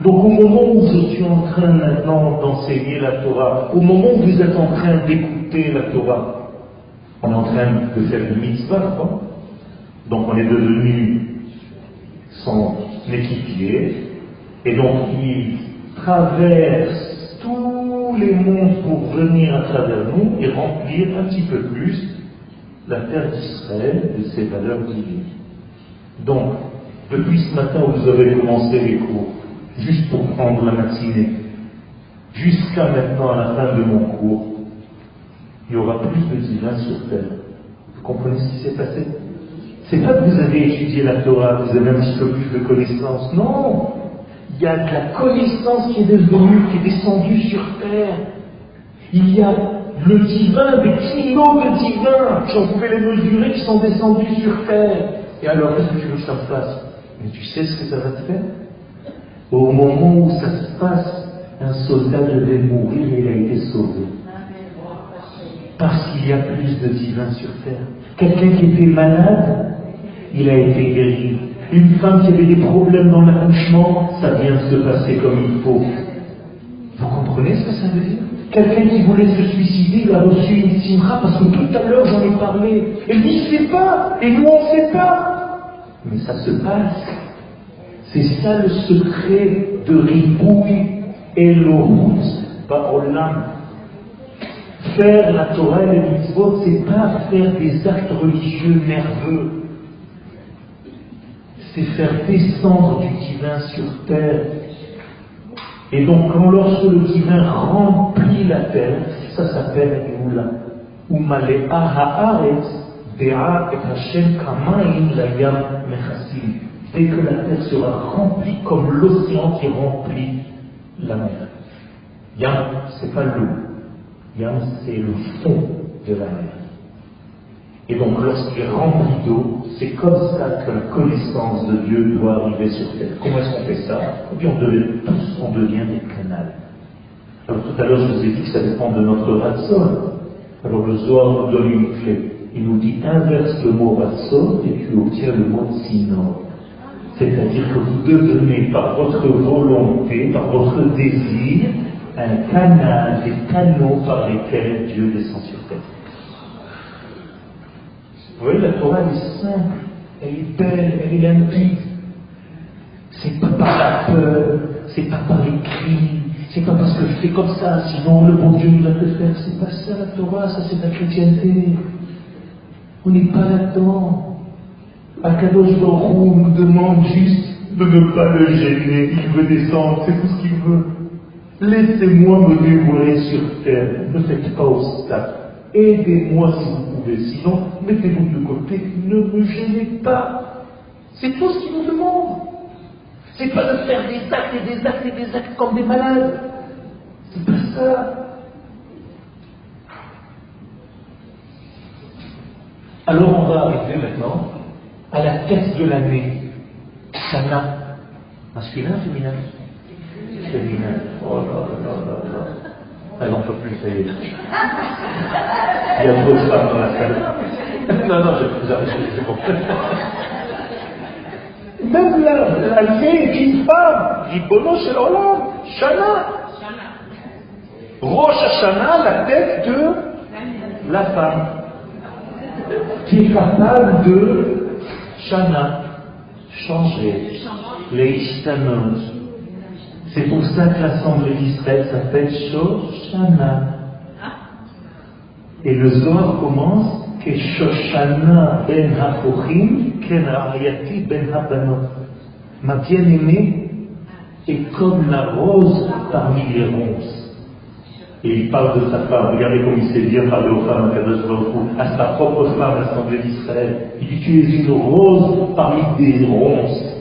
Donc au moment où je suis en train maintenant d'enseigner la Torah, au moment où vous êtes en train d'écouter la Torah, on est en train de faire une mitzvah, quoi. Donc on est devenu son équipier, et donc il traverse tout les mondes pour venir à travers nous et remplir un petit peu plus la terre d'Israël de ses valeurs divines. Donc, depuis ce matin où vous avez commencé les cours, juste pour prendre la matinée, jusqu'à maintenant à la fin de mon cours, il y aura plus de divin sur terre. Vous comprenez ce qui s'est passé? C'est pas que vous avez étudié la Torah, vous avez un petit peu plus de connaissances. Non il y a de la connaissance qui est devenue, qui est descendue sur terre. Il y a le divin, des kilos de divin, j'en pouvais les mesurer, qui sont descendus sur terre. Et alors, qu'est-ce que tu veux que ça me fasse? Mais tu sais ce que ça va te faire? Au moment où ça se passe, un soldat devait mourir et il a été sauvé. Parce qu'il y a plus de divin sur terre. Quelqu'un qui était malade, il a été guéri. Une femme qui avait des problèmes dans l'accouchement, ça vient se passer comme il faut. Vous comprenez ce que ça veut dire? Quelqu'un qui voulait se suicider, il a reçu une simra parce que tout à l'heure j'en ai parlé. Elle dit, je sais pas, et nous on ne sait pas. Mais ça se passe. C'est ça le secret de Ribouille et l'Orut, pas. Faire la Torah et les mitzvot, c'est pas faire des actes religieux nerveux c'est faire descendre du divin sur terre. Et donc, lorsque le divin remplit la terre, ça s'appelle Géoula. Dès que la terre sera remplie comme l'océan qui remplit la mer. Yam, c'est pas l'eau. Yam, c'est le fond de la mer. Et donc, lorsqu'il est rempli d'eau, c'est comme ça que la connaissance de Dieu doit arriver sur terre. Comment est-ce qu'on fait ça? Et puis on devient, tous, on devient des canals. Alors tout à l'heure, je vous ai dit que ça dépend de notre ratson. Alors le Zohar nous donne une clé. Il nous dit inverse le mot ratson et tu obtiens le mot sinon. C'est-à-dire que vous devenez par votre volonté, par votre désir, un canal, des canaux par lesquels Dieu descend sur terre. Vous voyez, la Torah est simple, elle est belle, elle est limpide. C'est pas par la peur, c'est pas par les cris, c'est pas parce que je fais comme ça, sinon le bon Dieu va te faire. C'est pas ça la Torah, ça c'est la chrétienté. On n'est pas là-dedans. Akadosh Baruch nous demande juste de ne pas le gêner. Il veut descendre, c'est tout ce qu'il veut. Laissez-moi me dévoiler sur terre. Ne faites pas obstacle. Aidez-moi si vous pouvez. Sinon, mettez-vous de côté. Ne me gênez pas. C'est tout ce qu'il nous demande. C'est pas de faire des actes et des actes et des actes comme des malades. C'est pas ça. Alors on va arriver maintenant à la tête de l'année. Sana. Masculin, féminin? Féminin. Oh là là là là. Elle n'en peut plus, ça y est. Il y a trop de femmes dans la salle. Non, non, je compris. Même la, fille est une femme. Ribono chez l'Olam. Shana. Rosh Hashanah, la tête de la femme. Qui est capable de Shana, changer, les ishtanot. C'est pour ça que l'Assemblée d'Israël s'appelle Shoshana. Et le Zohar commence que Shoshana ben Hachochim, ken Ariati ben Habanot. Ma bien-aimée est comme la rose parmi les ronces. Et il parle de sa femme. Regardez comme il sait bien parler aux femmes à à sa propre femme, l'Assemblée d'Israël. Il dit Tu es une rose parmi des ronces.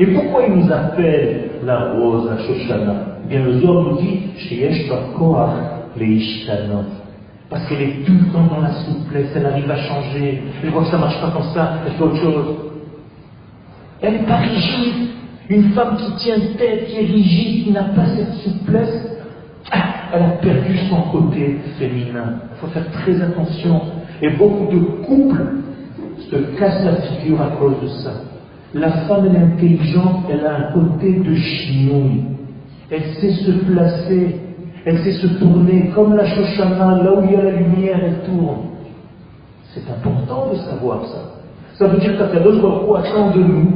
Et pourquoi il nous appelle la rose, la Shoshana Eh bien, le Zohar nous dit Sheyesh Koach les Ishtanot. Parce qu'elle est tout le temps dans la souplesse, elle arrive à changer, elle voit que ça ne marche pas comme ça, elle fait autre chose. Elle n'est pas rigide. Une femme qui tient tête, qui est rigide, qui n'a pas cette souplesse, ah, elle a perdu son côté féminin. Il faut faire très attention. Et beaucoup de couples se cassent la figure à cause de ça. La femme, est intelligente, elle a un côté de chinouille. Elle sait se placer, elle sait se tourner, comme la Shoshana, là où il y a la lumière, elle tourne. C'est important de savoir ça. Ça veut dire qu'Akadosh Baruch attend de nous,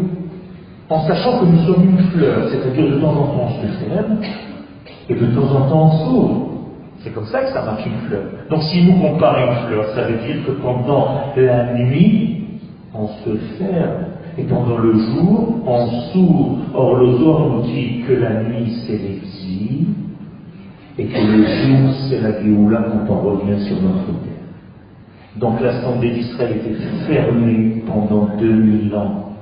en sachant que nous sommes une fleur, c'est-à-dire de temps en temps on se ferme, et de temps en temps on s'ouvre. C'est comme ça que ça marche une fleur. Donc si nous comparons une fleur, ça veut dire que pendant la nuit, on se ferme. Et pendant le jour, on s'ouvre. Or, nous dit que la nuit, c'est l'exil, et que le jour, c'est la Géoula quand on revient sur notre terre. Donc l'Assemblée d'Israël était fermée pendant 2000 ans.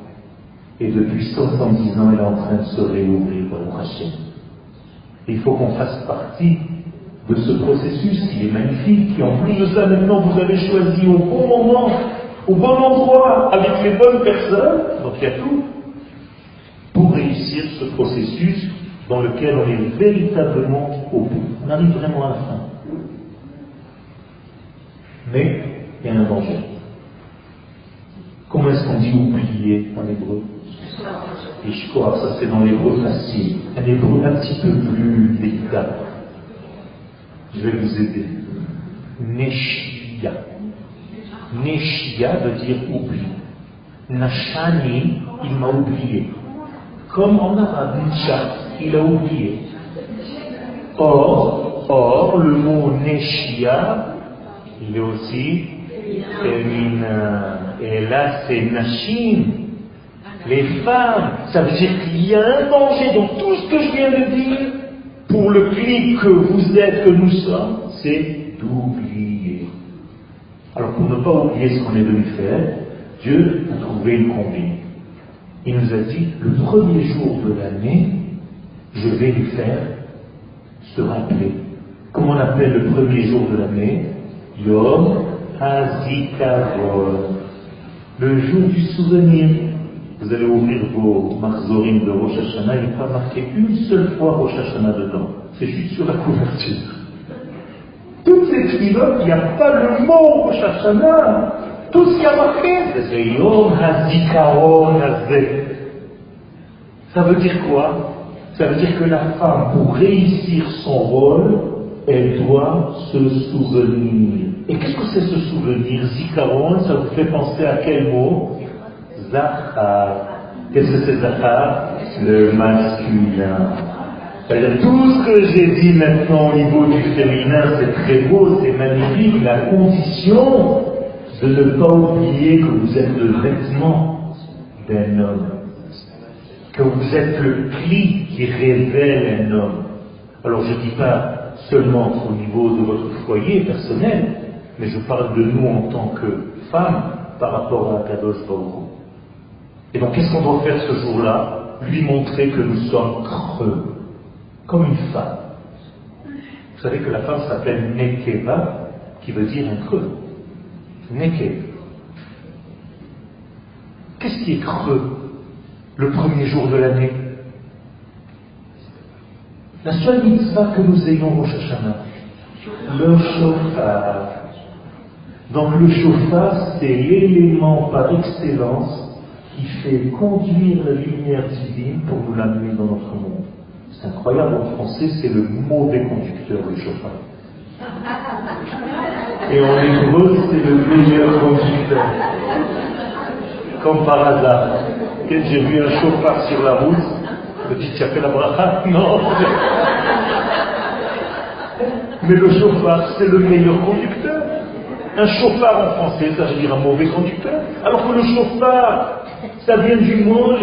Et depuis 70 ans, elle est en train de se réouvrir, le Hachem. Il faut qu'on fasse partie de ce processus qui est magnifique, et en plus de ça, maintenant, vous avez choisi au bon moment, au bon endroit, avec les bonnes personnes, donc il y a tout, pour réussir ce processus dans lequel on est véritablement au bout. On arrive vraiment à la fin. Mais il y a un danger. Comment est-ce qu'on dit oublier en hébreu? Crois ça c'est dans l'hébreu facile. Un hébreu un petit peu plus délicat. Je vais vous aider. Neshia. Neshia veut dire oubli. Nashani, il m'a oublié. Comme en arabe, il a oublié. Or, or, le mot Neshia, il est aussi féminin. Et là, c'est Nashim. Les femmes, ça veut dire qu'il y a un danger dans tout ce que je viens de dire pour le clic que vous êtes, que nous sommes, c'est d'oublier. Alors pour ne pas oublier ce qu'on est venu faire, Dieu a trouvé une combine. Il nous a dit, le premier jour de l'année, je vais lui faire se rappeler. Comment on appelle le premier jour de l'année Yom HaZikaron. Le jour du souvenir. Vous allez ouvrir vos marzorim de Rosh Hashanah, il n'est pas marqué une seule fois Rosh Hashanah dedans. C'est juste sur la couverture. Toutes ces pilotes, il n'y a pas le mot Rosh Hashanah. Tout ce qui a marqué, c'est Yom HaZikaron. Ça veut dire quoi? Ça veut dire que la femme, pour réussir son rôle, elle doit se souvenir. Et qu'est-ce que c'est ce souvenir? Zikaron, ça vous fait penser à quel mot? Zahar. Qu'est-ce que c'est Zahar? Le masculin. C'est-à-dire tout ce que j'ai dit maintenant au niveau du féminin, c'est très beau, c'est magnifique. La condition de ne pas oublier que vous êtes le vêtement d'un homme, que vous êtes le pli qui révèle un homme. Alors je ne dis pas seulement au niveau de votre foyer personnel, mais je parle de nous en tant que femmes par rapport à Kadosh Baruch Et donc qu'est-ce qu'on doit faire ce jour-là? Lui montrer que nous sommes creux, comme une femme. Vous savez que la femme s'appelle Nekeva, qui veut dire un creux. Nekeva. Qu'est-ce qui est creux le premier jour de l'année? La seule mitzvah que nous ayons au Hashanah, le chauffard. Donc le chauffard, c'est l'élément par excellence qui fait conduire la lumière divine pour nous l'amener dans notre monde. C'est incroyable, en français, c'est le mauvais conducteur, le chauffard. Et en hébreu, c'est le meilleur conducteur. Comme par hasard. Quand j'ai vu un chauffard sur la route, je me dis, tu as fait la bracha? Non Mais le chauffard, c'est le meilleur conducteur. Un chauffard en français, ça veut dire un mauvais conducteur. Alors que le chauffard, ça vient du mot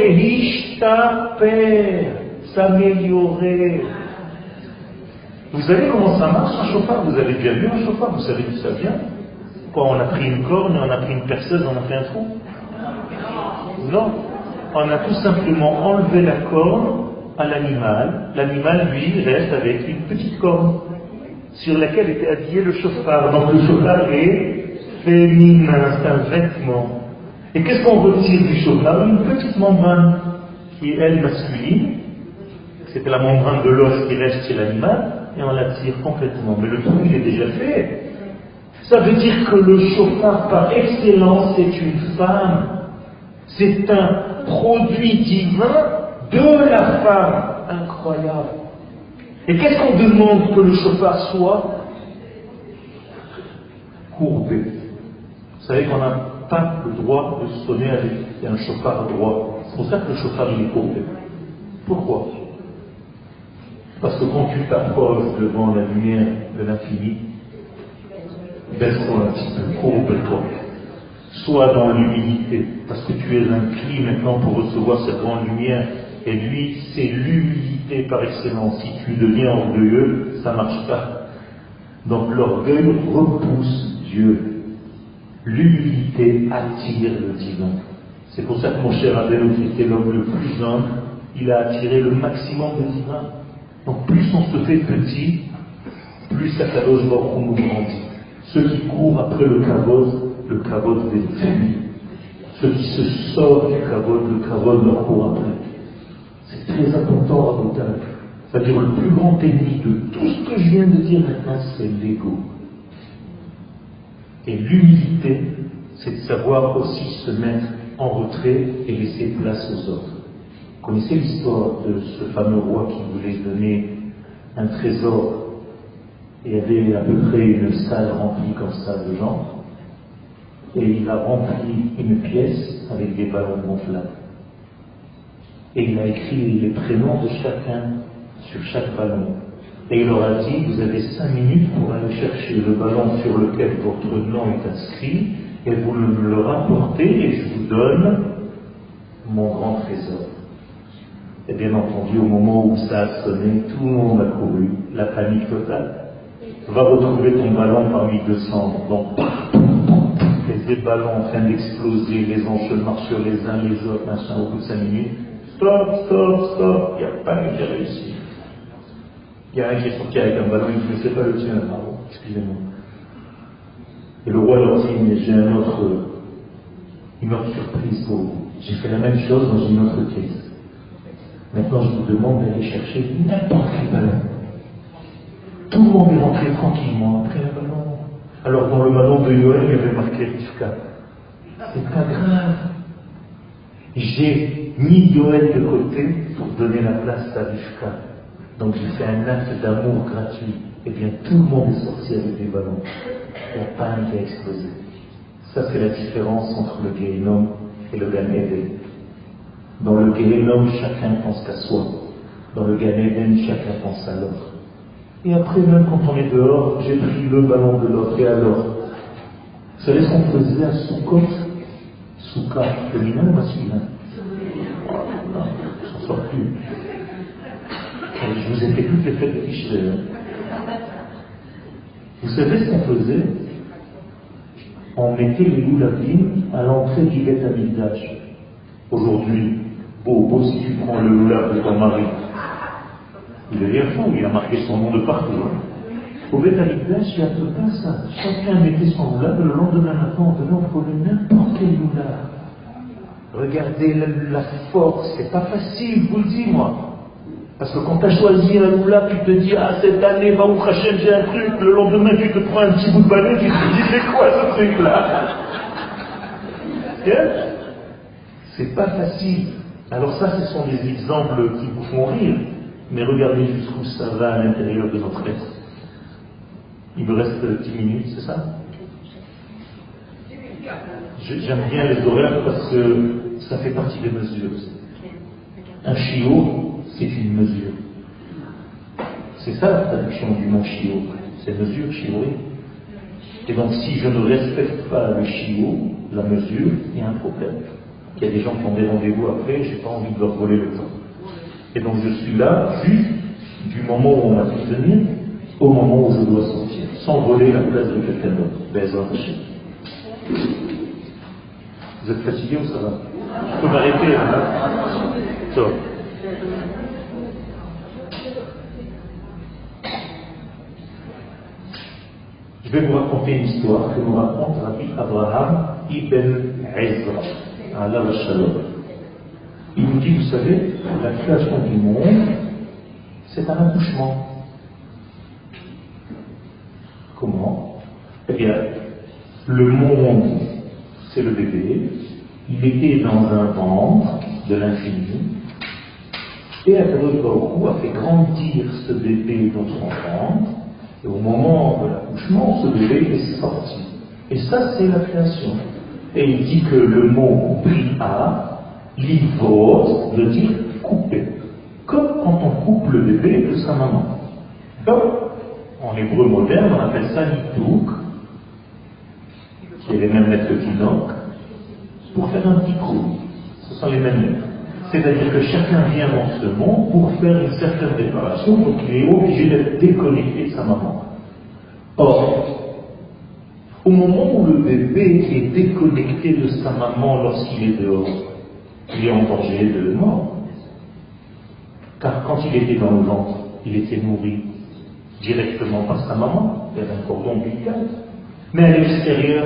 père, s'améliorer. Vous savez comment ça marche un chauffard? Vous avez déjà vu un chauffard? Vous savez d'où ça vient? Quoi, on a pris une corne, on a pris une perceuse, on a fait un trou Non. On a tout simplement enlevé la corne à l'animal. L'animal, lui, reste avec une petite corne sur laquelle était habillé le chauffard. Donc le chauffard est féminin, c'est un vêtement. Et qu'est-ce qu'on retire du chauffard? Une petite membrane qui est elle masculine. C'était la membrane de l'os qui reste chez l'animal, et on la tire complètement. Mais le truc, est déjà fait. Ça veut dire que le chauffard par excellence est une femme. C'est un produit divin de la femme. Incroyable. Et qu'est-ce qu'on demande que le chauffard soit Courbé? Vous savez qu'on n'a pas le droit de sonner avec un chauffard droit. C'est pour ça que le chauffard est courbé. Pourquoi? Parce que quand tu t'approches devant la lumière de l'infini, baisse-toi un petit peu, courbe-toi. Sois dans l'humilité, parce que tu es cri maintenant pour recevoir cette grande lumière. Et lui, c'est l'humilité par excellence. Si tu deviens orgueilleux, ça ne marche pas. Donc l'orgueil repousse Dieu. L'humilité attire le divin. C'est pour ça que mon cher Abel, qui était l'homme le plus humble, il a attiré le maximum de divin. Donc plus on se fait petit, plus sa Kadosh on nous grandit. Ceux qui courent après le kavod, le kavod les lui. Ceux qui se sortent du kavod, le kavod leur court après très important à noter. C'est-à-dire le plus grand ennemi de tout ce que je viens de dire maintenant, c'est l'ego. Et l'humilité, c'est de savoir aussi se mettre en retrait et laisser place aux autres. Connaissez l'histoire de ce fameux roi qui voulait donner un trésor et avait à peu près une salle remplie comme ça de gens et il a rempli une pièce avec des ballons gonflables et il a écrit les prénoms de chacun sur chaque ballon. Et il leur a dit, vous avez cinq minutes pour aller chercher le ballon sur lequel votre nom est inscrit, et vous me le rapportez, et je vous donne mon grand trésor. Et bien entendu, au moment où ça a sonné, tout le monde a couru, la panique totale. Va retrouver ton ballon parmi 200. Donc, des ballons en train d'exploser, les enjeux marchent les uns les autres, machin, au bout de cinq minutes, Stop, stop, stop. Il n'y a pas de réussi. Il y a un qui est sorti avec un ballon, il ne sait pas le tien. Pardon, excusez-moi. Et le roi leur dit, mais j'ai un autre, une autre surprise pour vous. J'ai fait la même chose dans une autre caisse. Maintenant, je vous demande d'aller chercher n'importe quel ballon. Tout le monde est rentré tranquillement après le ballon. Alors, dans le ballon de Yoel, il y avait marqué Rivka. C'est pas grave. J'ai mis Yoel de côté pour donner la place à Rivka. Donc j'ai fait un acte d'amour gratuit. Eh bien, tout le monde est sorti avec des ballons. Il n'y a pas un qui a explosé. Ça, c'est la différence entre le Guéhénom et le Gan. Dans le Guéhénom, chacun pense qu'à soi. Dans le Gan Eden, chacun pense à l'autre. Et après, même quand on est dehors, j'ai pris le ballon de l'autre. Et alors Vous savez ce qu'on faisait à Soukot? Souka, féminin ou masculin Non, je n'en sors plus. Je vous ai fait toutes les fêtes de Tichler. Vous savez ce qu'on faisait? On mettait les loulavines à l'entrée du Beth Aujourd'hui, beau si tu prends le loulav de ton mari, il est bien fou, il a marqué son nom de partout. Hein. Au Amikdash, il n'y a pas ça. Chacun mettait son loulav, le lendemain matin, on on prenait n'importe quel loulav. Regardez la, force, c'est pas facile, je vous le dis moi. Parce que quand tu as choisi un loula, tu te dis, ah, cette année, Baruch Hashem, j'ai un truc, le lendemain, tu te prends un petit bout de balai, tu te dis, c'est quoi ce truc-là? C'est pas facile. Alors ça, ce sont des exemples qui vous font rire, mais regardez jusqu'où ça va à l'intérieur de notre être. Il me reste 10 minutes, c'est ça? J'aime bien les horaires parce que ça fait partie des mesures. Un chiot, c'est une mesure. C'est ça la traduction du mot chiot. C'est mesure, chioé. Et donc si je ne respecte pas le chiot, la mesure, il y a un problème. Il y a des gens qui ont des rendez-vous après, j'ai pas envie de leur voler le temps. Et donc je suis là juste du moment où on m'a venir au moment où je dois sortir, sans voler la place de quelqu'un d'autre. Vous êtes fatigué ou ça va? Je peux m'arrêter hein. Je vais vous raconter une histoire que nous raconte Rabbi Abraham ibn Ezra, Allah Shalom. Il nous dit, vous savez, la création du monde, c'est un accouchement. Comment? Eh bien, le monde, c'est le bébé, il était dans un ventre de l'infini, et Akadosh Baruch a fait grandir ce bébé dans son ventre, et au moment de l'accouchement, ce bébé est sorti. Et ça, c'est la création. Et il dit que le mot bria, livot, veut dire couper. Comme quand on coupe le bébé de sa maman. Donc, en hébreu moderne, on appelle ça nitouk, qui est les mêmes lettres que pour faire un petit trou. Ce sont les mêmes lettres. C'est-à-dire que chacun vient dans ce monde pour faire une certaine réparation, donc il est obligé d'être déconnecté de sa maman. Or, au moment où le bébé est déconnecté de sa maman lorsqu'il est dehors, il est en danger de mort. Car quand il était dans le ventre, il était nourri directement par sa maman, avait un cordon ombilical. Mais à l'extérieur,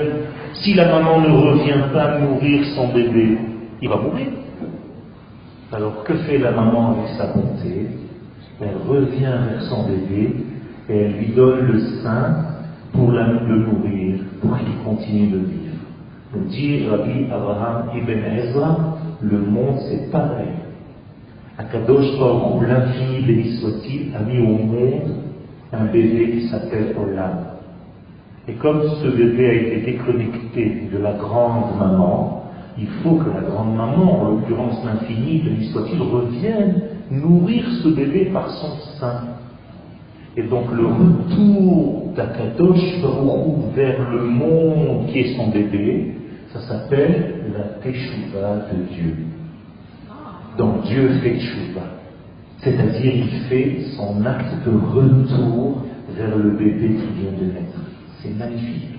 si la maman ne revient pas nourrir son bébé, il va mourir. Alors que fait la maman avec sa bonté? Elle revient vers son bébé et elle lui donne le sein pour le nourrir, pour qu'il continue de vivre. Dit Rabbi Abraham Ibn Ezra, le monde c'est pareil. Akadosh Baruch l'infini béni soit-il, a mis au monde un bébé qui s'appelle Olam. Et comme ce bébé a été déconnecté de la grande maman, il faut que la grande maman, en l'occurrence l'infini, de soit-il, revienne nourrir ce bébé par son sein. Et donc le retour d'Akadosh Baruch vers le monde qui est son bébé, ça s'appelle la Teshuvah de Dieu. Donc Dieu fait Teshuvah. C'est-à-dire il fait son acte de retour vers le bébé qui vient de naître. C'est magnifique.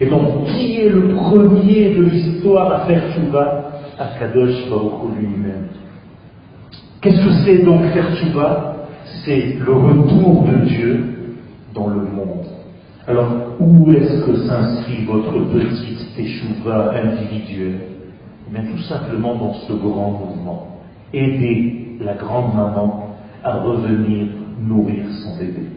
Et donc, qui est le premier de l'histoire à faire Tchouba Akadosh Baruch lui-même. Qu'est-ce que c'est donc faire Tchouba C'est le retour de Dieu dans le monde. Alors, où est-ce que s'inscrit votre petite Teshuvah individuelle? Eh bien, tout simplement dans ce grand mouvement. Aider la grande maman à revenir nourrir son bébé.